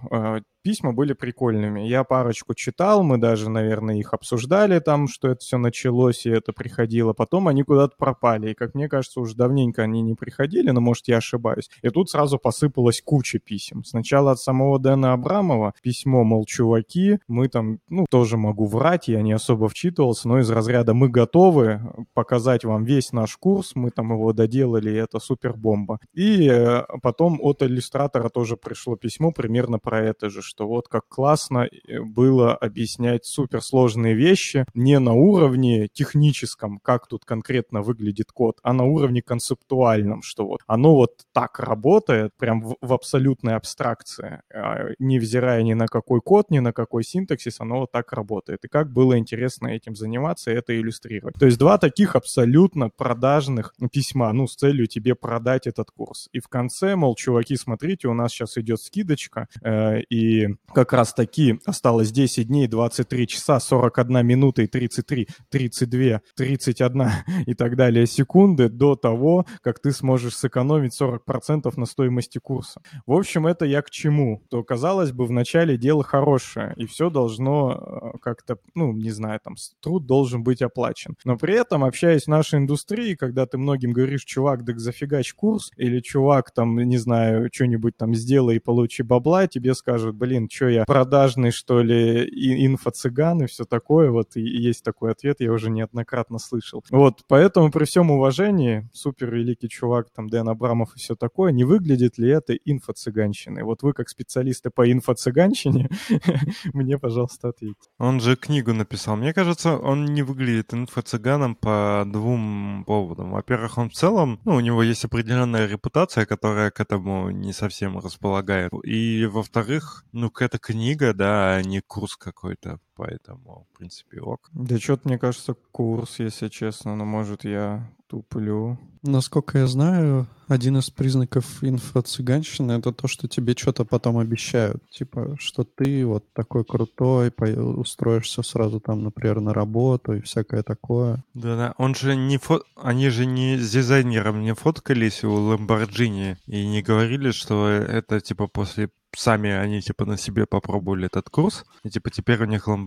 письма были прикольными. Я парочку читал, мы даже, наверное, их обсуждали там, что это все началось и это приходило. Потом они куда-то пропали. И, как мне кажется, уже давненько они не приходили, но, может, я ошибаюсь. И тут сразу посыпалась куча писем. Сначала от самого Дэна Абрамова письмо, мол, чуваки, мы там, ну, тоже могу врать, я не особо вчитывался, но из разряда мы готовы показать вам весь наш курс, мы там его доделали, и это супер бомба. И э, потом от иллюстратора тоже пришло письмо примерно про это же, что вот как классно э, было объяснять суперсложные вещи не на уровне техническом, как тут конкретно выглядит код, а на уровне концептуальном, что вот оно вот так работает, прям в, в абсолютной абстракции, а, невзирая ни на какой код, ни на какой синтаксис, оно вот так работает. И как было интересно этим заниматься и это иллюстрировать. То есть два таких абсолютно продажных письма, ну, с целью тебе продать этот курс. И в конце, мол, чуваки, смотрите, у нас сейчас идет скидочка, э, и как раз таки осталось 10 дней, 23 часа, 41 минута и 33, 32, 31 и так далее секунды до того, как ты сможешь сэкономить 40% на стоимости курса. В общем, это я к чему? То, казалось бы, в начале дело хорошее, и все должно э, как-то, ну, не знаю, там, труд должен быть оплачен. Но при этом, общаясь в нашей индустрии, когда ты многим говоришь, чувак, так зафигач курс, или чувак, там, не знаю, что-нибудь там сделай и получи бабла, тебе скажут, блин, что я продажный, что ли, и инфо-цыган и все такое, вот и есть такой ответ, я уже неоднократно слышал. Вот, поэтому при всем уважении, супер великий чувак, там, Дэн Абрамов и все такое, не выглядит ли это инфо-цыганщиной? Вот вы, как специалисты по инфо-цыганщине, мне, пожалуйста, ответьте. Он же книгу написал. Мне кажется, он не выглядит инфо-цыганом по двум поводам. Во-первых, он в целом, ну, у него есть определенная репутация, которая к этому не совсем располагает. И, во-вторых, ну, какая-то книга, да, а не курс какой-то. Поэтому, в принципе, ок. Да что-то, мне кажется, курс, если честно, но может я туплю. Насколько я знаю, один из признаков инфо-цыганщины — это то, что тебе что-то потом обещают. Типа, что ты вот такой крутой, устроишься сразу там, например, на работу и всякое такое. Да-да, он же не фо... Они же не с дизайнером не фоткались у Lamborghini и не говорили, что это, типа, после сами они, типа, на себе попробовали этот курс, и, типа, теперь у них Lamborghini.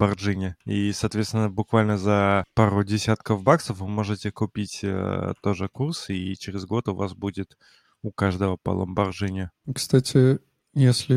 И, соответственно, буквально за пару десятков баксов вы можете купить э, тоже курс, и через год у вас будет у каждого по Lamborghini. Кстати, если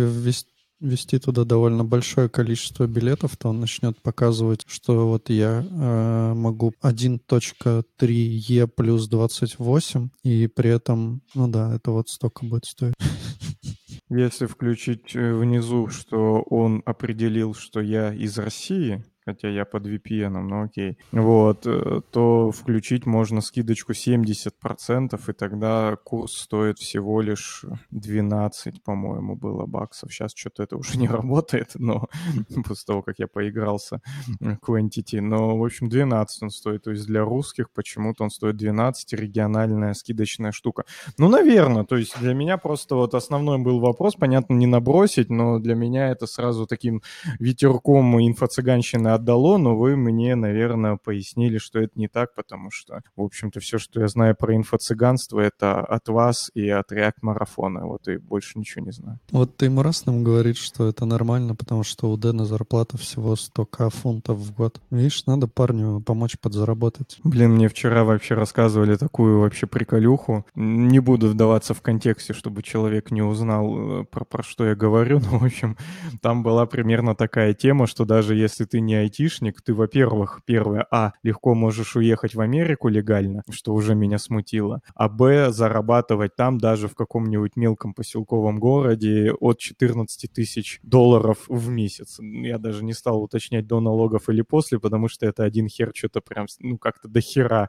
ввести туда довольно большое количество билетов, то он начнет показывать, что вот я э, могу 1.3e плюс 28, и при этом, ну да, это вот столько будет стоить. Если включить э, внизу, что он определил, что я из России, хотя я под VPN, ну окей, вот, э, то включить можно скидочку 70%, и тогда курс стоит всего лишь 12, по-моему, было баксов. Сейчас что-то это уже не работает, но после того, как я поигрался Quantity, но, в общем, 12 он стоит, то есть для русских почему-то он стоит 12, региональная скидочная штука. Ну, наверное, то есть для меня просто вот основной был вопрос, понятно, не набросить, но для меня это сразу таким ветерком инфо-цыганщины отдало, но вы мне, наверное, пояснили, что это не так, потому что, в общем-то, все, что я знаю про инфо-цыганство, это от вас и от React-марафона, вот и больше ничего не знаю. Вот Теймурас нам говорит, что это нормально, потому что у Дэна зарплата всего 100к фунтов в год. Видишь, надо парню помочь подзаработать. Блин, мне вчера вообще рассказывали такую вообще приколюху. Не буду вдаваться в контексте, чтобы человек не узнал, э, про, про что я говорю, но, в общем, там была примерно такая тема, что даже если ты не айтишник, ты, во-первых, первое, а, легко можешь уехать в Америку легально, что уже меня смутило, а, б, зарабатывать там даже в каком-нибудь мелком поселковом городе от 14 тысяч долларов в месяц. Я даже не стал уточнять до налогов или после, потому что это один хер что-то прям, ну, как-то до хера.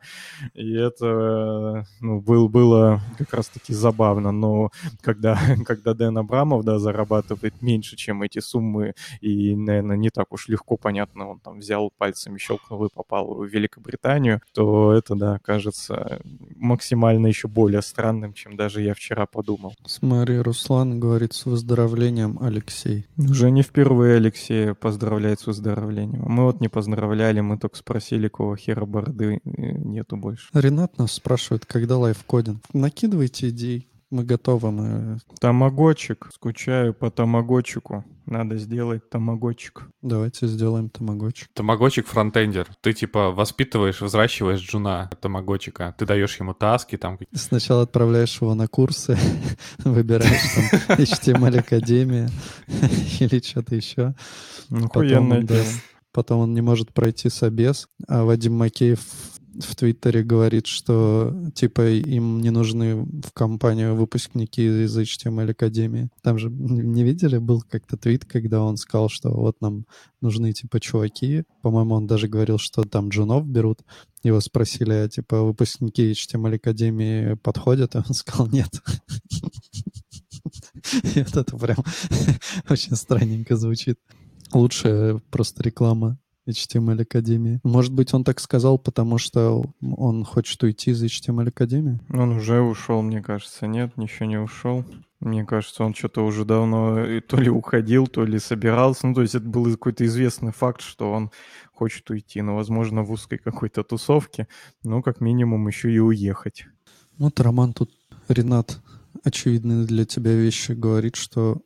И это, ну, был, было как раз-таки забавно, но когда, когда Дэн Абрамов, да, зарабатывает меньше, чем эти суммы, и, наверное, не так уж легко, понятно, он там взял пальцами, щелкнул и попал в Великобританию, то это, да, кажется максимально еще более странным, чем даже я вчера подумал. Смотри, Руслан говорит с выздоровлением, Алексей. Уже не впервые Алексея поздравляет с выздоровлением. Мы вот не поздравляли, мы только спросили, кого хера бороды э, нету больше. Ренат нас спрашивает, когда лайфкодинг. Накидывайте идей. Мы готовы, мы... Тамагочик. Скучаю по тамагочику. Надо сделать тамагочик. Давайте сделаем тамагочик. Тамагочик фронтендер. Ты типа воспитываешь, взращиваешь джуна тамагочика. Ты даешь ему таски там. Сначала отправляешь его на курсы, выбираешь там HTML Академия или что-то еще. Ну, Потом он не может пройти собес, а Вадим Макеев в Твиттере говорит, что типа им не нужны в компанию выпускники из HTML Академии. Там же не видели, был как-то твит, когда он сказал, что вот нам нужны типа чуваки. По-моему, он даже говорил, что там джунов берут. Его спросили, а типа выпускники HTML Академии подходят, и он сказал нет. И это прям очень странненько звучит. Лучшая просто реклама HTML Академии. Может быть, он так сказал, потому что он хочет уйти из HTML Академии? Он уже ушел, мне кажется. Нет, ничего не ушел. Мне кажется, он что-то уже давно и то ли уходил, то ли собирался. Ну, то есть это был какой-то известный факт, что он хочет уйти. Но, возможно, в узкой какой-то тусовке. Ну, как минимум, еще и уехать. Вот Роман тут, Ренат, очевидные для тебя вещи говорит, что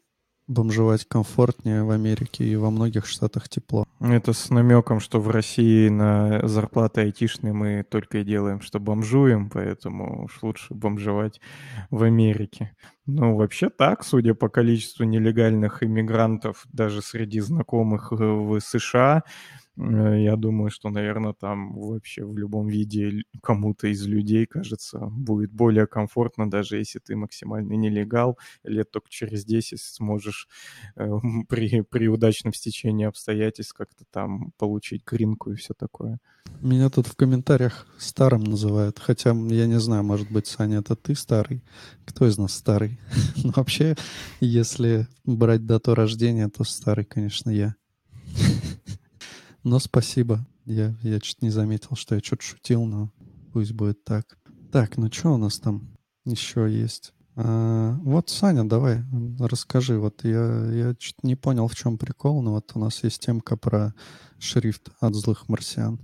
бомжевать комфортнее в Америке и во многих штатах тепло. Это с намеком, что в России на зарплаты айтишные мы только и делаем, что бомжуем, поэтому уж лучше бомжевать в Америке. Ну, вообще так, судя по количеству нелегальных иммигрантов даже среди знакомых э, в США, я думаю, что, наверное, там вообще в любом виде кому-то из людей, кажется, будет более комфортно, даже если ты максимальный нелегал, лет только через 10 сможешь э, при, при удачном стечении обстоятельств как-то там получить гринку и все такое. Меня тут в комментариях старым называют, хотя я не знаю, может быть, Саня, это ты старый? Кто из нас старый? Но ну, вообще, если брать дату рождения, то старый, конечно, я. Но спасибо. Я, я чуть не заметил, что я что-то шутил, но пусть будет так. Так, ну что у нас там еще есть? А, вот, Саня, давай, расскажи. Вот я, я чуть не понял, в чем прикол, но вот у нас есть темка про шрифт от злых марсиан.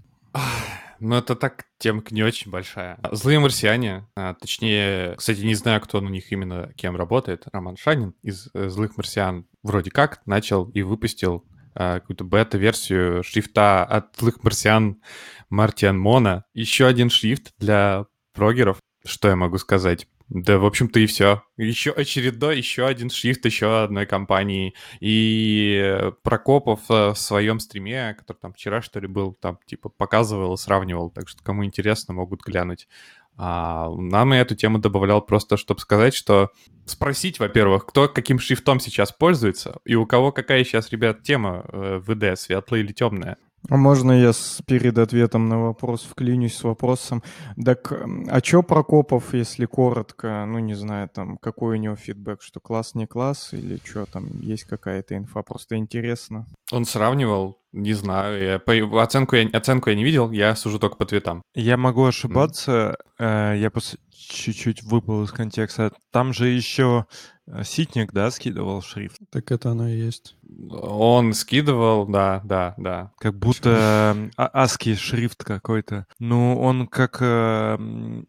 Ну, это так темка не очень большая. Злые марсиане, а, точнее, кстати, не знаю, кто на них именно кем работает. Роман Шанин из э, «Злых марсиан» вроде как начал и выпустил какую-то бета-версию шрифта от злых марсиан Мартиан Мона. Еще один шрифт для прогеров. Что я могу сказать? Да, в общем-то, и все. Еще очередной, еще один шрифт еще одной компании. И Прокопов э, в своем стриме, который там вчера, что ли, был, там, типа, показывал сравнивал. Так что, кому интересно, могут глянуть. А нам я эту тему добавлял просто, чтобы сказать, что спросить, во-первых, кто каким шрифтом сейчас пользуется, и у кого какая сейчас, ребят, тема э, ВД, светлая или темная. А можно я с, перед ответом на вопрос вклинюсь с вопросом? Так, а чё Прокопов, если коротко, ну, не знаю, там, какой у него фидбэк, что класс, не класс, или что там, есть какая-то инфа, просто интересно. Он сравнивал, не знаю, я, по, оценку, я, оценку я не видел, я сужу только по твитам. Я могу ошибаться, mm. э, я пос... чуть-чуть выпал из контекста. Там же еще э, Ситник, да, скидывал шрифт? Так это оно и есть. Он скидывал, да, да, да. Как будто а аски шрифт какой-то. Ну, он как э,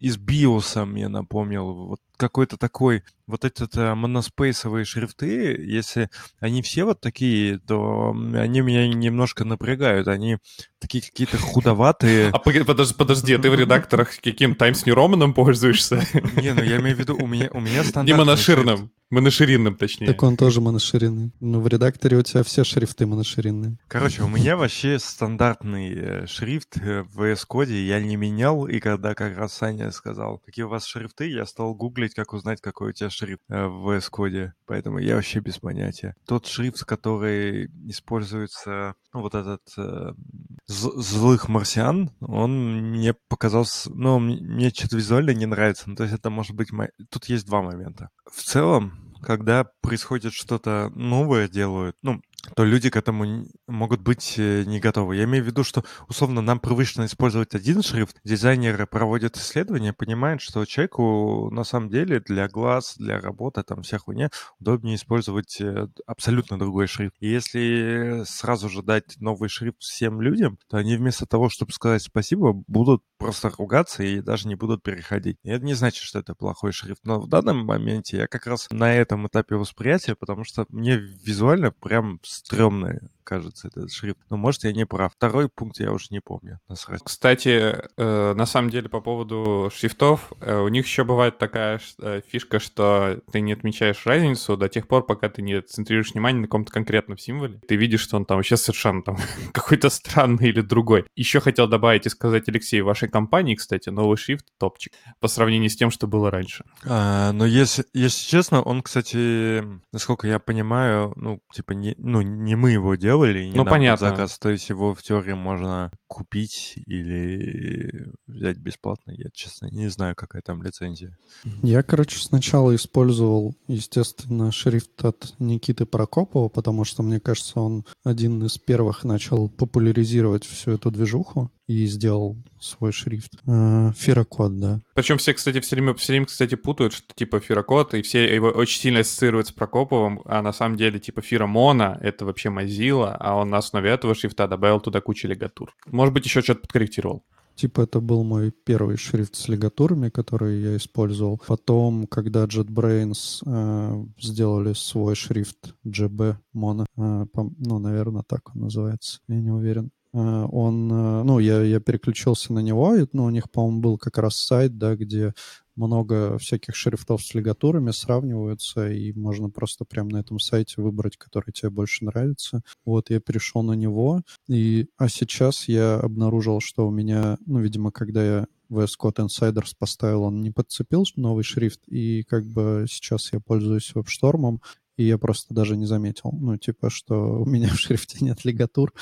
из биоса мне напомнил. Вот какой-то такой, вот эти э, моноспейсовые шрифты, если они все вот такие, то они меня немножко напрягают. Они такие какие-то худоватые. А подожди, подожди, а ты в редакторах каким Times New Roman пользуешься? Не, ну я имею в виду, у меня, у меня стандартный Не моноширным. Моноширинным, точнее. Так он тоже моноширинный. Ну, в редакторе у тебя все шрифты моноширинные. Короче, у меня вообще стандартный э, шрифт в VS Code я не менял, и когда как раз Саня сказал, какие у вас шрифты, я стал гуглить, как узнать, какой у тебя шрифт э, в VS Code. Поэтому я вообще без понятия. Тот шрифт, который используется, ну, вот этот э, злых марсиан, он мне показался, ну, мне что-то визуально не нравится. Ну, то есть это может быть... Тут есть два момента. В целом, когда происходит что-то новое делают, ну, то люди к этому могут быть э, не готовы. Я имею в виду, что, условно, нам привычно использовать один шрифт. Дизайнеры проводят исследования, понимают, что человеку на самом деле для глаз, для работы, там, вся хуйня, удобнее использовать э, абсолютно другой шрифт. И если сразу же дать новый шрифт всем людям, то они вместо того, чтобы сказать спасибо, будут просто ругаться и даже не будут переходить. И это не значит, что это плохой шрифт. Но в данном моменте я как раз на этом этапе восприятия, потому что мне визуально прям стрёмный, кажется, этот шрифт. Но, может, я не прав. Второй пункт я уже не помню. Насрать. Кстати, э, на самом деле, по поводу шрифтов, э, у них еще бывает такая э, фишка, что ты не отмечаешь разницу до тех пор, пока ты не центрируешь внимание на каком-то конкретном символе. Ты видишь, что он там вообще совершенно там какой-то странный или другой. Еще хотел добавить и сказать, Алексей, в вашей компании, кстати, новый шрифт топчик по сравнению с тем, что было раньше. А, но если, если честно, он, кстати, насколько я понимаю, ну, типа, не, ну, не мы его делали, не ну, понятно. заказ, то есть его в теории можно купить или взять бесплатно. Я, честно, не знаю, какая там лицензия. Я, короче, сначала использовал, естественно, шрифт от Никиты Прокопова, потому что, мне кажется, он один из первых начал популяризировать всю эту движуху и сделал свой шрифт. Э, Фирокод, да. Причем все, кстати, все время, все время, кстати, путают, что типа Фирокод, и все его очень сильно ассоциируют с Прокоповым, а на самом деле типа Фиромона — это вообще Mozilla, а он на основе этого шрифта добавил туда кучу лигатур. Может быть, еще что-то подкорректировал. Типа это был мой первый шрифт с лигатурами, который я использовал. Потом, когда JetBrains э, сделали свой шрифт GB Mono, э, ну, наверное, так он называется, я не уверен. Э, он, э, ну, я, я переключился на него, и, ну, у них, по-моему, был как раз сайт, да, где много всяких шрифтов с лигатурами сравниваются, и можно просто прямо на этом сайте выбрать, который тебе больше нравится. Вот я перешел на него, и, а сейчас я обнаружил, что у меня, ну, видимо, когда я VS Code Insiders поставил, он не подцепил новый шрифт, и как бы сейчас я пользуюсь WebStorm, и я просто даже не заметил, ну, типа, что у меня в шрифте нет лигатур.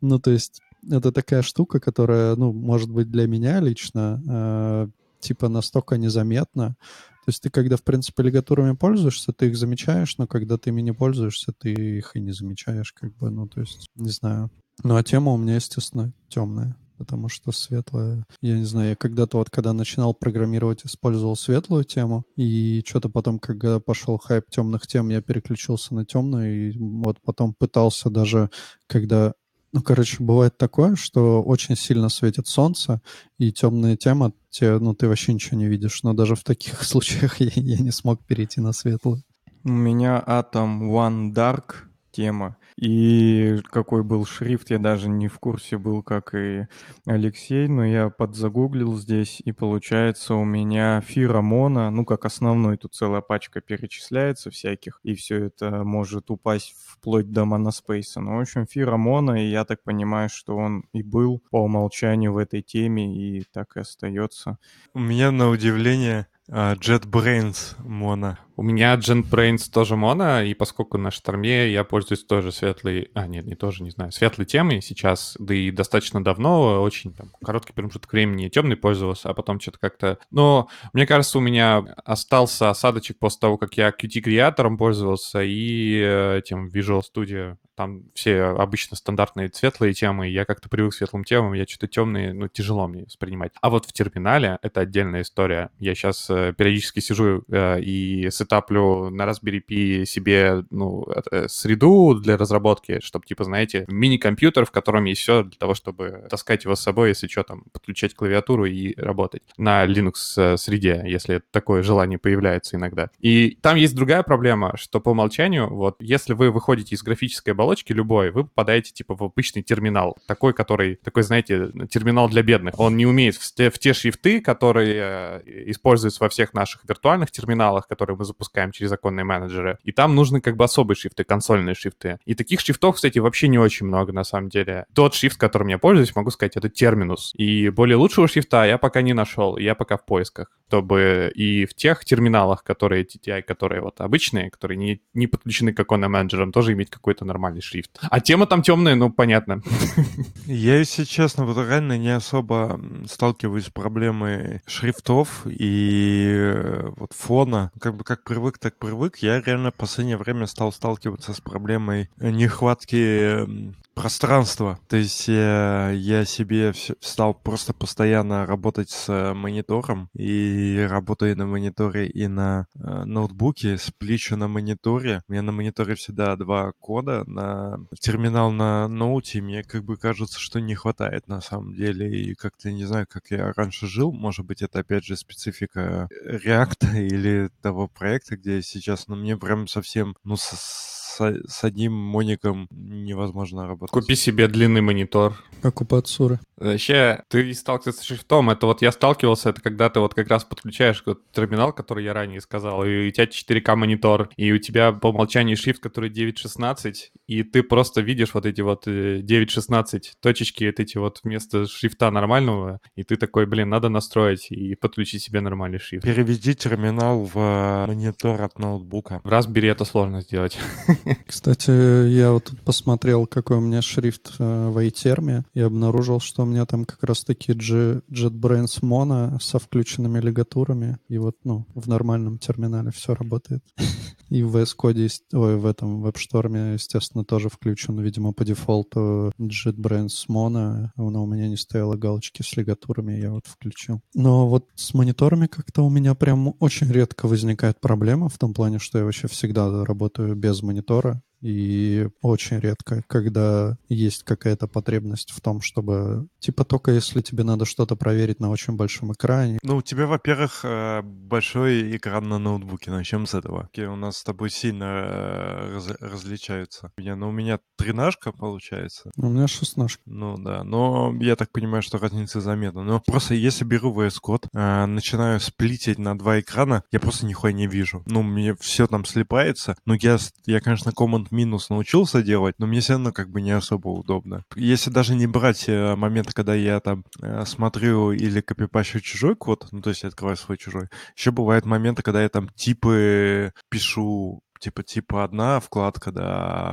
Ну, то есть это такая штука, которая, ну, может быть, для меня лично э, типа настолько незаметно. То есть ты когда, в принципе, лигатурами пользуешься, ты их замечаешь, но когда ты ими не пользуешься, ты их и не замечаешь, как бы, ну, то есть, не знаю. Ну, а тема у меня, естественно, темная, потому что светлая... Я не знаю, я когда-то вот, когда начинал программировать, использовал светлую тему, и что-то потом, когда пошел хайп темных тем, я переключился на темную, и вот потом пытался даже, когда ну, короче, бывает такое, что очень сильно светит солнце, и темная тема, те, ну, ты вообще ничего не видишь. Но даже в таких случаях я, я не смог перейти на светлую. У меня Atom One Dark тема. И какой был шрифт, я даже не в курсе был, как и Алексей, но я подзагуглил здесь, и получается у меня фиромона, ну, как основной, тут целая пачка перечисляется всяких, и все это может упасть вплоть до моноспейса. Ну, в общем, фиромона, и я так понимаю, что он и был по умолчанию в этой теме, и так и остается. У меня, на удивление, JetBrains моно. У меня JetBrains тоже моно, и поскольку на шторме я пользуюсь тоже светлой... А, нет, не тоже, не знаю. Светлой темой сейчас, да и достаточно давно, очень там, короткий промежуток времени темный пользовался, а потом что-то как-то... Но мне кажется, у меня остался осадочек после того, как я Qt-креатором пользовался и э, этим Visual Studio там все обычно стандартные светлые темы, я как-то привык к светлым темам, я что-то темные, ну, тяжело мне воспринимать. А вот в терминале это отдельная история. Я сейчас э, периодически сижу э, и сетаплю на Raspberry Pi себе, ну, э, среду для разработки, чтобы, типа, знаете, мини-компьютер, в котором есть все для того, чтобы таскать его с собой, если что, там, подключать клавиатуру и работать на Linux среде, если такое желание появляется иногда. И там есть другая проблема, что по умолчанию, вот, если вы выходите из графической оболочки любой, вы попадаете типа в обычный терминал. Такой, который, такой, знаете, терминал для бедных. Он не умеет в те, в те шрифты, которые э, используются во всех наших виртуальных терминалах, которые мы запускаем через законные менеджеры. И там нужны как бы особые шрифты, консольные шрифты. И таких шрифтов, кстати, вообще не очень много на самом деле. Тот шрифт, которым я пользуюсь, могу сказать, это терминус. И более лучшего шрифта я пока не нашел, я пока в поисках. Чтобы и в тех терминалах, которые TTI, которые вот обычные, которые не, не подключены к оконным менеджерам, тоже иметь какой-то нормальный нормальный шрифт. А тема там темная, ну, понятно. Я, если честно, вот реально не особо сталкиваюсь с проблемой шрифтов и э, вот фона. Как бы как привык, так привык. Я реально в последнее время стал сталкиваться с проблемой нехватки пространство. То есть э, я себе стал просто постоянно работать с э, монитором и работаю на мониторе и на э, ноутбуке, спличу на мониторе. У меня на мониторе всегда два кода на терминал на ноуте. Мне как бы кажется, что не хватает на самом деле. И как-то не знаю, как я раньше жил. Может быть, это опять же специфика React или того проекта, где я сейчас, но мне прям совсем, ну, с с, с одним моником невозможно работать. Купи себе длинный монитор. Как у Пацуры. Вообще, ты сталкивался с шрифтом. Это вот я сталкивался, это когда ты вот как раз подключаешь вот терминал, который я ранее сказал, и у тебя 4К монитор, и у тебя по умолчанию шрифт, который 9.16, и ты просто видишь вот эти вот 9.16 э, точечки, вот эти вот вместо шрифта нормального, и ты такой, блин, надо настроить и подключить себе нормальный шрифт. Переведи терминал в э, монитор от ноутбука. В Raspberry это сложно сделать. Кстати, я вот тут посмотрел, какой у меня шрифт э, в iTerm, и обнаружил, что у меня там как раз-таки JetBrains Mono со включенными лигатурами, и вот, ну, в нормальном терминале все работает. И в VS Code, ой, в этом веб-шторме, естественно, тоже включен, видимо, по дефолту JetBrains Mono. Она у меня не стояла галочки с лигатурами, я вот включил. Но вот с мониторами как-то у меня прям очень редко возникает проблема в том плане, что я вообще всегда работаю без монитора, актора и очень редко, когда есть какая-то потребность в том, чтобы... Типа только если тебе надо что-то проверить на очень большом экране. Ну, у тебя, во-первых, э, большой экран на ноутбуке. Начнем с этого. У нас с тобой сильно э, раз- различаются. У меня, ну, у меня тринашка получается. У меня 16. Ну да, но я так понимаю, что разница заметна. Но просто если беру VS Code, э, начинаю сплитить на два экрана, я просто нихуя не вижу. Ну, мне все там слипается. Ну, я, я, конечно, Command минус научился делать, но мне все равно как бы не особо удобно. Если даже не брать э, моменты, когда я там э, смотрю или копипащу чужой код, ну, то есть я открываю свой чужой, еще бывают моменты, когда я там типы пишу типа, типа одна вкладка, да,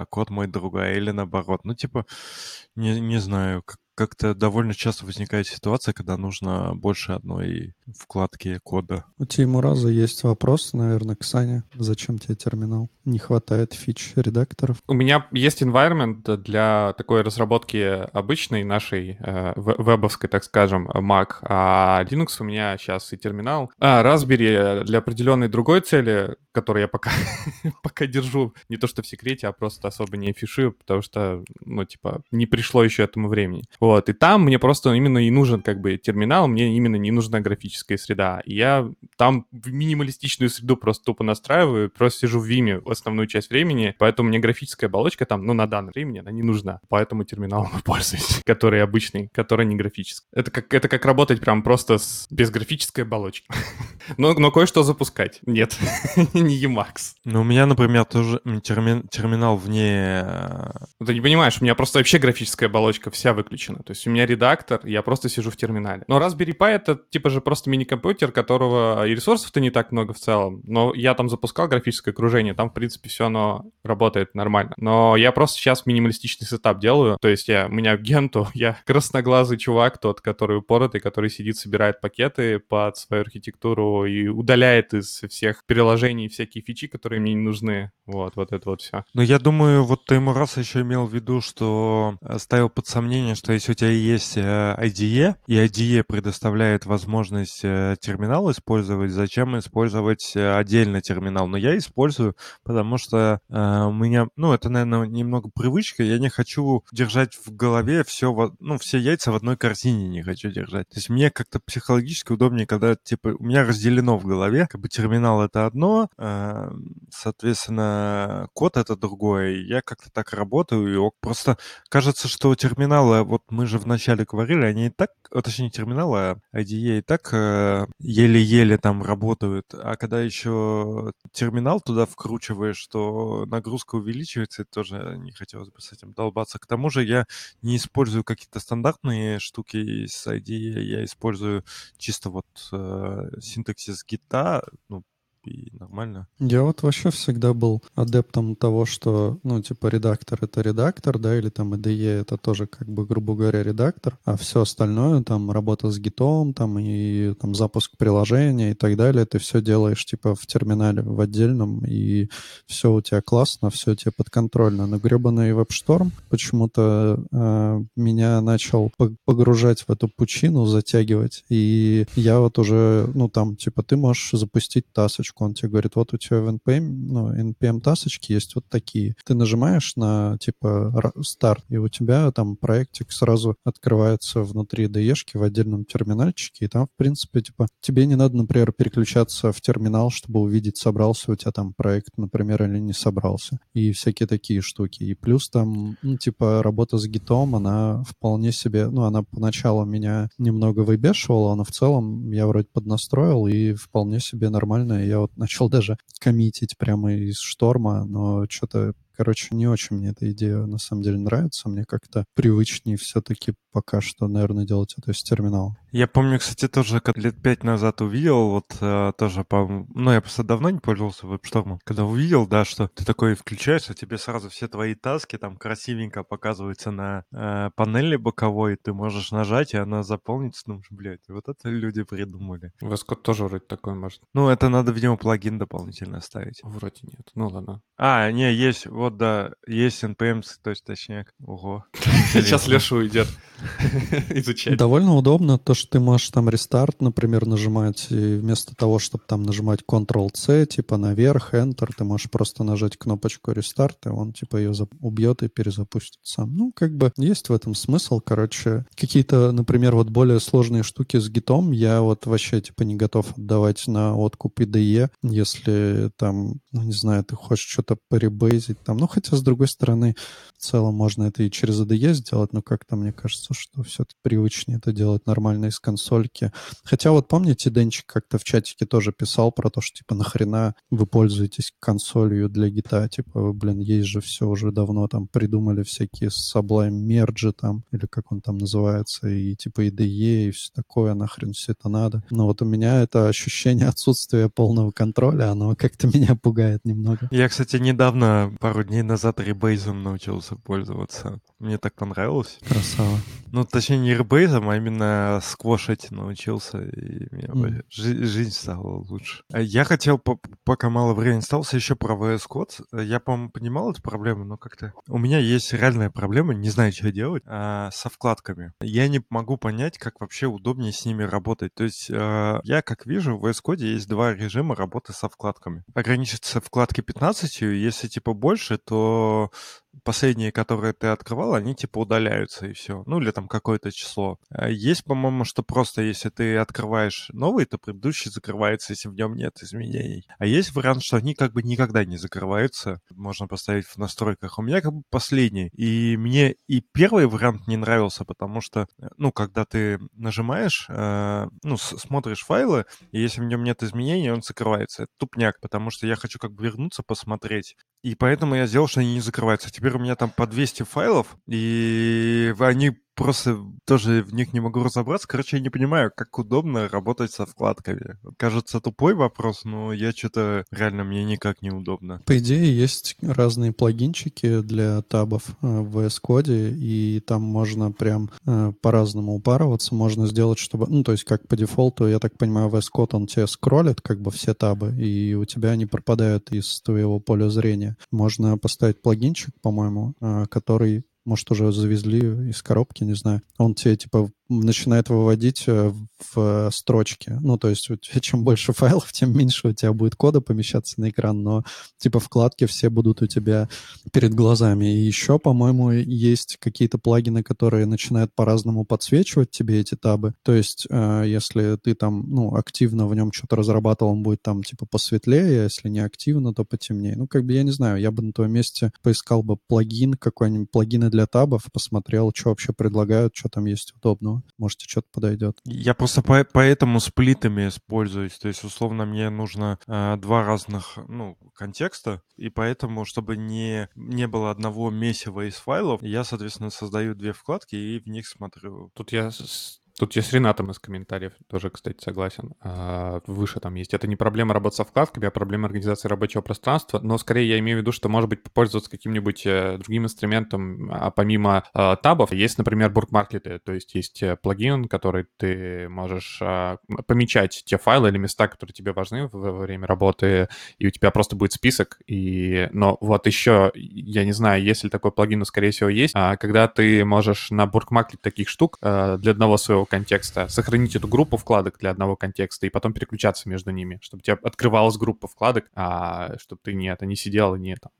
а код мой другая, или наоборот. Ну, типа, не, не знаю, как- как-то довольно часто возникает ситуация, когда нужно больше одной вкладки кода. У Тимураза есть вопрос, наверное, к Сане. Зачем тебе терминал? Не хватает фич редакторов? У меня есть environment для такой разработки обычной нашей э, ве- вебовской, так скажем, Mac, а Linux у меня сейчас и терминал. А Raspberry для определенной другой цели, которую я пока, пока держу, не то что в секрете, а просто особо не афиширую, потому что, ну, типа, не пришло еще этому времени. Вот, и там мне просто именно и нужен как бы терминал, мне именно не нужна графическая среда. И я там в минималистичную среду просто тупо настраиваю, просто сижу в Vime основную часть времени, поэтому мне графическая оболочка там, ну, на данное время она не нужна. Поэтому терминалом и пользуюсь, который обычный, который не графический. Это как, это как работать прям просто с, без графической оболочки. Но, но кое-что запускать. Нет, не Emacs. Ну, у меня, например, тоже м, терми- терминал вне... э, Ну, Ты не понимаешь, у меня просто вообще графическая оболочка вся выключена. То есть у меня редактор, я просто сижу в терминале. Но Raspberry Pi это типа же просто мини-компьютер, которого и ресурсов-то не так много в целом. Но я там запускал графическое окружение, там, в принципе, все оно работает нормально. Но я просто сейчас минималистичный сетап делаю. То есть я, у меня Генту, я красноглазый чувак, тот, который упоротый, который сидит, собирает пакеты под свою архитектуру и удаляет из всех приложений всякие фичи, которые мне не нужны. Вот, вот это вот все. Ну, я думаю, вот Таймурас еще имел в виду, что э, ставил под сомнение, что если у тебя есть э, IDE, и IDE предоставляет возможность э, терминал использовать, зачем использовать э, отдельно терминал? Но я использую, потому что у меня, ну, это, наверное, немного привычка, я не хочу держать в голове все, ну, все яйца в одной корзине не хочу держать. То есть мне как-то психологически удобнее, когда, типа, у меня разделено в голове, как бы терминал это одно, соответственно, код это другое. Я как-то так работаю, и просто кажется, что терминалы, вот мы же вначале говорили, они и так, точнее, не терминалы, а IDE и так э, еле-еле там работают. А когда еще терминал туда вкручиваешь, что нагрузка увеличивается, и тоже не хотелось бы с этим долбаться. К тому же я не использую какие-то стандартные штуки с IDE, я использую чисто вот э, синтаксис гита, ну, и нормально. Я вот вообще всегда был адептом того, что, ну, типа, редактор — это редактор, да, или там IDE — это тоже, как бы, грубо говоря, редактор, а все остальное, там, работа с гитом, там, и там запуск приложения и так далее, ты все делаешь, типа, в терминале, в отдельном, и все у тебя классно, все тебе подконтрольно. Но гребаный веб-шторм почему-то э, меня начал пог- погружать в эту пучину, затягивать, и я вот уже, ну, там, типа, ты можешь запустить тасочку, он тебе говорит, вот у тебя в NPM, ну, NPM тасочки есть вот такие. Ты нажимаешь на, типа, старт, и у тебя там проектик сразу открывается внутри de в отдельном терминальчике, и там, в принципе, типа, тебе не надо, например, переключаться в терминал, чтобы увидеть, собрался у тебя там проект, например, или не собрался, и всякие такие штуки. И плюс там, ну, типа, работа с гитом, она вполне себе, ну, она поначалу меня немного выбешивала, но в целом я вроде поднастроил, и вполне себе нормально. Я вот начал даже коммитить прямо из шторма, но что-то Короче, не очень мне эта идея на самом деле нравится. Мне как-то привычнее все-таки пока что, наверное, делать это с терминала. Я помню, кстати, тоже как лет пять назад увидел, вот э, тоже, по ну, я просто давно не пользовался веб-штормом. Когда увидел, да, что ты такой включаешь, а тебе сразу все твои таски там красивенько показываются на э, панели боковой, ты можешь нажать, и она заполнится. Думаешь, блядь, вот это люди придумали. Code тоже вроде такой может. Ну, это надо, видимо, плагин дополнительно ставить. Вроде нет. Ну ладно. А, не, есть, Вот, да, есть NPM, то есть точняк. Ого. Сейчас Леша уйдет изучать. Довольно удобно то, что ты можешь там рестарт, например, нажимать, и вместо того, чтобы там нажимать Ctrl-C, типа наверх, Enter, ты можешь просто нажать кнопочку рестарт, и он типа ее убьет и перезапустит сам. Ну, как бы есть в этом смысл, короче. Какие-то, например, вот более сложные штуки с гитом я вот вообще типа не готов отдавать на откуп IDE, если там, ну, не знаю, ты хочешь что-то поребейзить там. Ну, хотя, с другой стороны, в целом можно это и через IDE сделать, но как-то мне кажется, что все-таки привычнее это делать нормально из консольки. Хотя вот помните, Денчик как-то в чатике тоже писал про то, что типа нахрена вы пользуетесь консолью для гита, типа, блин, есть же все уже давно, там придумали всякие Sublime Merge там, или как он там называется, и типа IDE, и все такое, нахрен все это надо. Но вот у меня это ощущение отсутствия полного контроля, оно как-то меня пугает немного. Я, кстати, недавно, пару дней назад, ребейзом научился пользоваться. Мне так понравилось. Красава. Ну, точнее, не ребейзом, а именно сквошить научился, и мне Мгм. жи- жизнь стала лучше. А Я хотел, по- пока мало времени осталось, еще про VS Code. Я, по-моему, понимал эту проблему, но как-то... У меня есть реальная проблема, не знаю, что делать, а, со вкладками. Я не могу понять, как вообще удобнее с ними работать. То есть а, я, как вижу, в VS Code есть два режима работы со вкладками. Ограничиться вкладкой 15, если типа больше, то последние, которые ты открывал, они типа удаляются и все. Ну или там какое-то число. А Есть, по-моему, что просто если ты открываешь новый, то предыдущий закрывается, если в нем нет изменений. А есть вариант, что они как бы никогда не закрываются. Можно поставить в настройках. У меня как бы последний. И мне и первый вариант не нравился, потому что, э, ну, когда ты нажимаешь, э, ну, смотришь файлы, и если в нем нет изменений, он закрывается. Это тупняк, потому что я хочу как бы вернуться, посмотреть. И поэтому я сделал, что они не закрываются. Теперь у меня там по 200 файлов, и они просто тоже в них не могу разобраться. Короче, я не понимаю, как удобно работать со вкладками. Кажется, тупой вопрос, но я что-то реально мне никак не удобно. По идее, есть разные плагинчики для табов э, в VS Code, и там можно прям э, по-разному упарываться. Можно сделать, чтобы... Ну, то есть, как по дефолту, я так понимаю, VS Code, он тебе скроллит как бы все табы, и у тебя они пропадают из твоего поля зрения. Можно поставить плагинчик, по-моему, э, который может, уже завезли из коробки, не знаю. Он тебе, типа, начинает выводить э, в строчки. Ну, то есть, у тебя чем больше файлов, тем меньше у тебя будет кода помещаться на экран, но, типа, вкладки все будут у тебя перед глазами. И еще, по-моему, есть какие-то плагины, которые начинают по-разному подсвечивать тебе эти табы. То есть, э, если ты там, ну, активно в нем что-то разрабатывал, он будет там, типа, посветлее, а если не активно, то потемнее. Ну, как бы, я не знаю, я бы на твоем месте поискал бы плагин какой-нибудь, плагины для табов, посмотрел, что вообще предлагают, что там есть удобного. Может, что-то подойдет. Я просто по- поэтому сплитами используюсь. То есть, условно, мне нужно э, два разных, ну, контекста, и поэтому, чтобы не, не было одного месива из файлов, я, соответственно, создаю две вкладки и в них смотрю. Тут я с- Тут я с Ренатом из комментариев тоже, кстати, согласен. А, Выше там есть. Это не проблема работы со вкладками, а проблема организации рабочего пространства. Но скорее я имею в виду, что, может быть, попользоваться каким-нибудь э, другим инструментом, а помимо э, табов. Есть, например, буркмаркеты. То есть есть э, плагин, который ты можешь а, помечать те файлы или места, которые тебе важны во время работы, и у тебя просто будет список. И... Но вот еще, я не знаю, есть ли такой плагин, но, скорее всего, есть. А, когда ты можешь на буркмаркет таких штук для одного своего контекста сохранить эту группу вкладок для одного контекста и потом переключаться между ними, чтобы у тебя открывалась группа вкладок, а чтобы ты не это не сидел и не, там,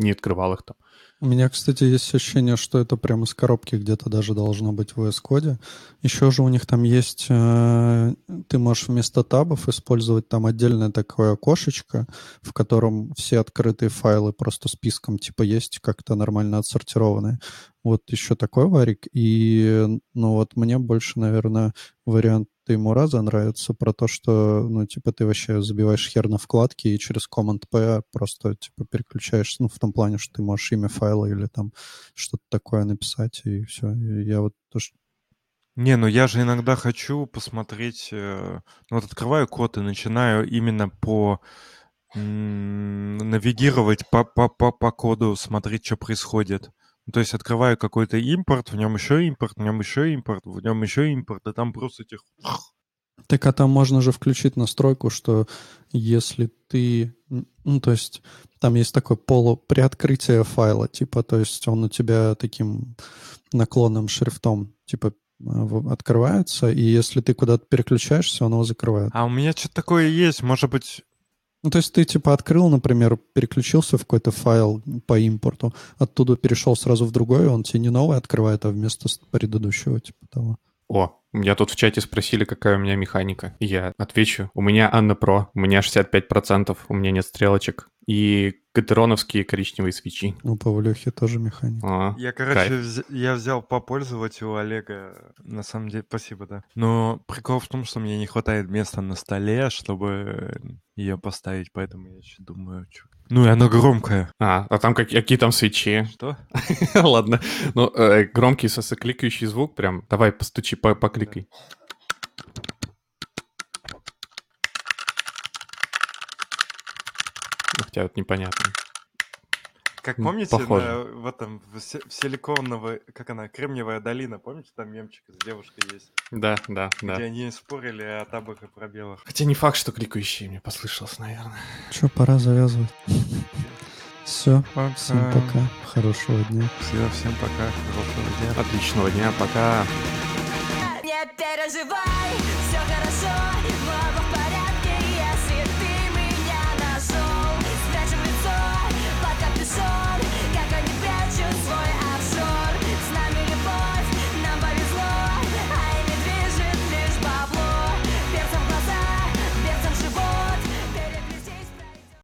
не открывал их там. У меня, кстати, есть ощущение, что это прямо из коробки где-то даже должно быть в VS Code. Еще же у них там есть... э, ты можешь вместо табов использовать там отдельное такое окошечко, в котором все открытые файлы просто списком типа есть, как-то нормально отсортированные. Вот еще такой варик. И, ну вот мне больше, наверное, вариант Теймураза нравится про то, что, ну, типа, ты вообще забиваешь хер на вкладки и через Command-P просто, типа, переключаешься, ну, в том плане, что ты можешь имя файла или там что-то такое написать, и все. я вот тоже... Не, ну я же иногда хочу посмотреть, э, ну вот открываю код и начинаю именно по навигировать по, по, по, по коду, смотреть, что происходит. То есть открываю какой-то импорт, в нем еще импорт, в нем еще импорт, в нем еще импорт, и там просто этих Так а там можно же включить настройку, что если ты... Ну, то есть там есть такое полуприоткрытие файла, типа, то есть он у тебя таким наклонным шрифтом, типа, в- открывается, и если ты куда-то переключаешься, он его закрывает. А у меня что-то такое есть, может быть... Ну, то есть ты, типа, открыл, например, переключился в какой-то файл по импорту, оттуда перешел сразу в другой, он тебе не новый открывает, а вместо предыдущего, типа того. О, меня тут в чате спросили, какая у меня механика. Я отвечу. У меня Анна Про, у меня 65%, у меня нет стрелочек. И катероновские коричневые свечи. У Павлюхи тоже механика. А, Я, короче, кайф. вз- я взял попользовать у Олега. На самом деле, спасибо, да. Но прикол в том, что мне не хватает места на столе, чтобы ее поставить, поэтому я еще думаю, чё- Ну и оно громкое. А, а там как- какие там свечи? Что? Ладно. Ну, э, громкий сосокликающий звук прям. Давай, постучи, по- покликай. Ну, Хотя вот непонятно. Как помните, похоже. на- в этом в, силиконовой, как она, Кремниевая долина, помните, там мемчик с девушкой есть, Да, да, да. где они спорили о табах и пробелах. Хотя не факт, что кликающий мне послышалось, наверное. Че, пора завязывать. Все, Пока. всем пока, хорошего дня. Всё, всем пока, хорошего дня. Отличного дня, пока. Не переживай, все хорошо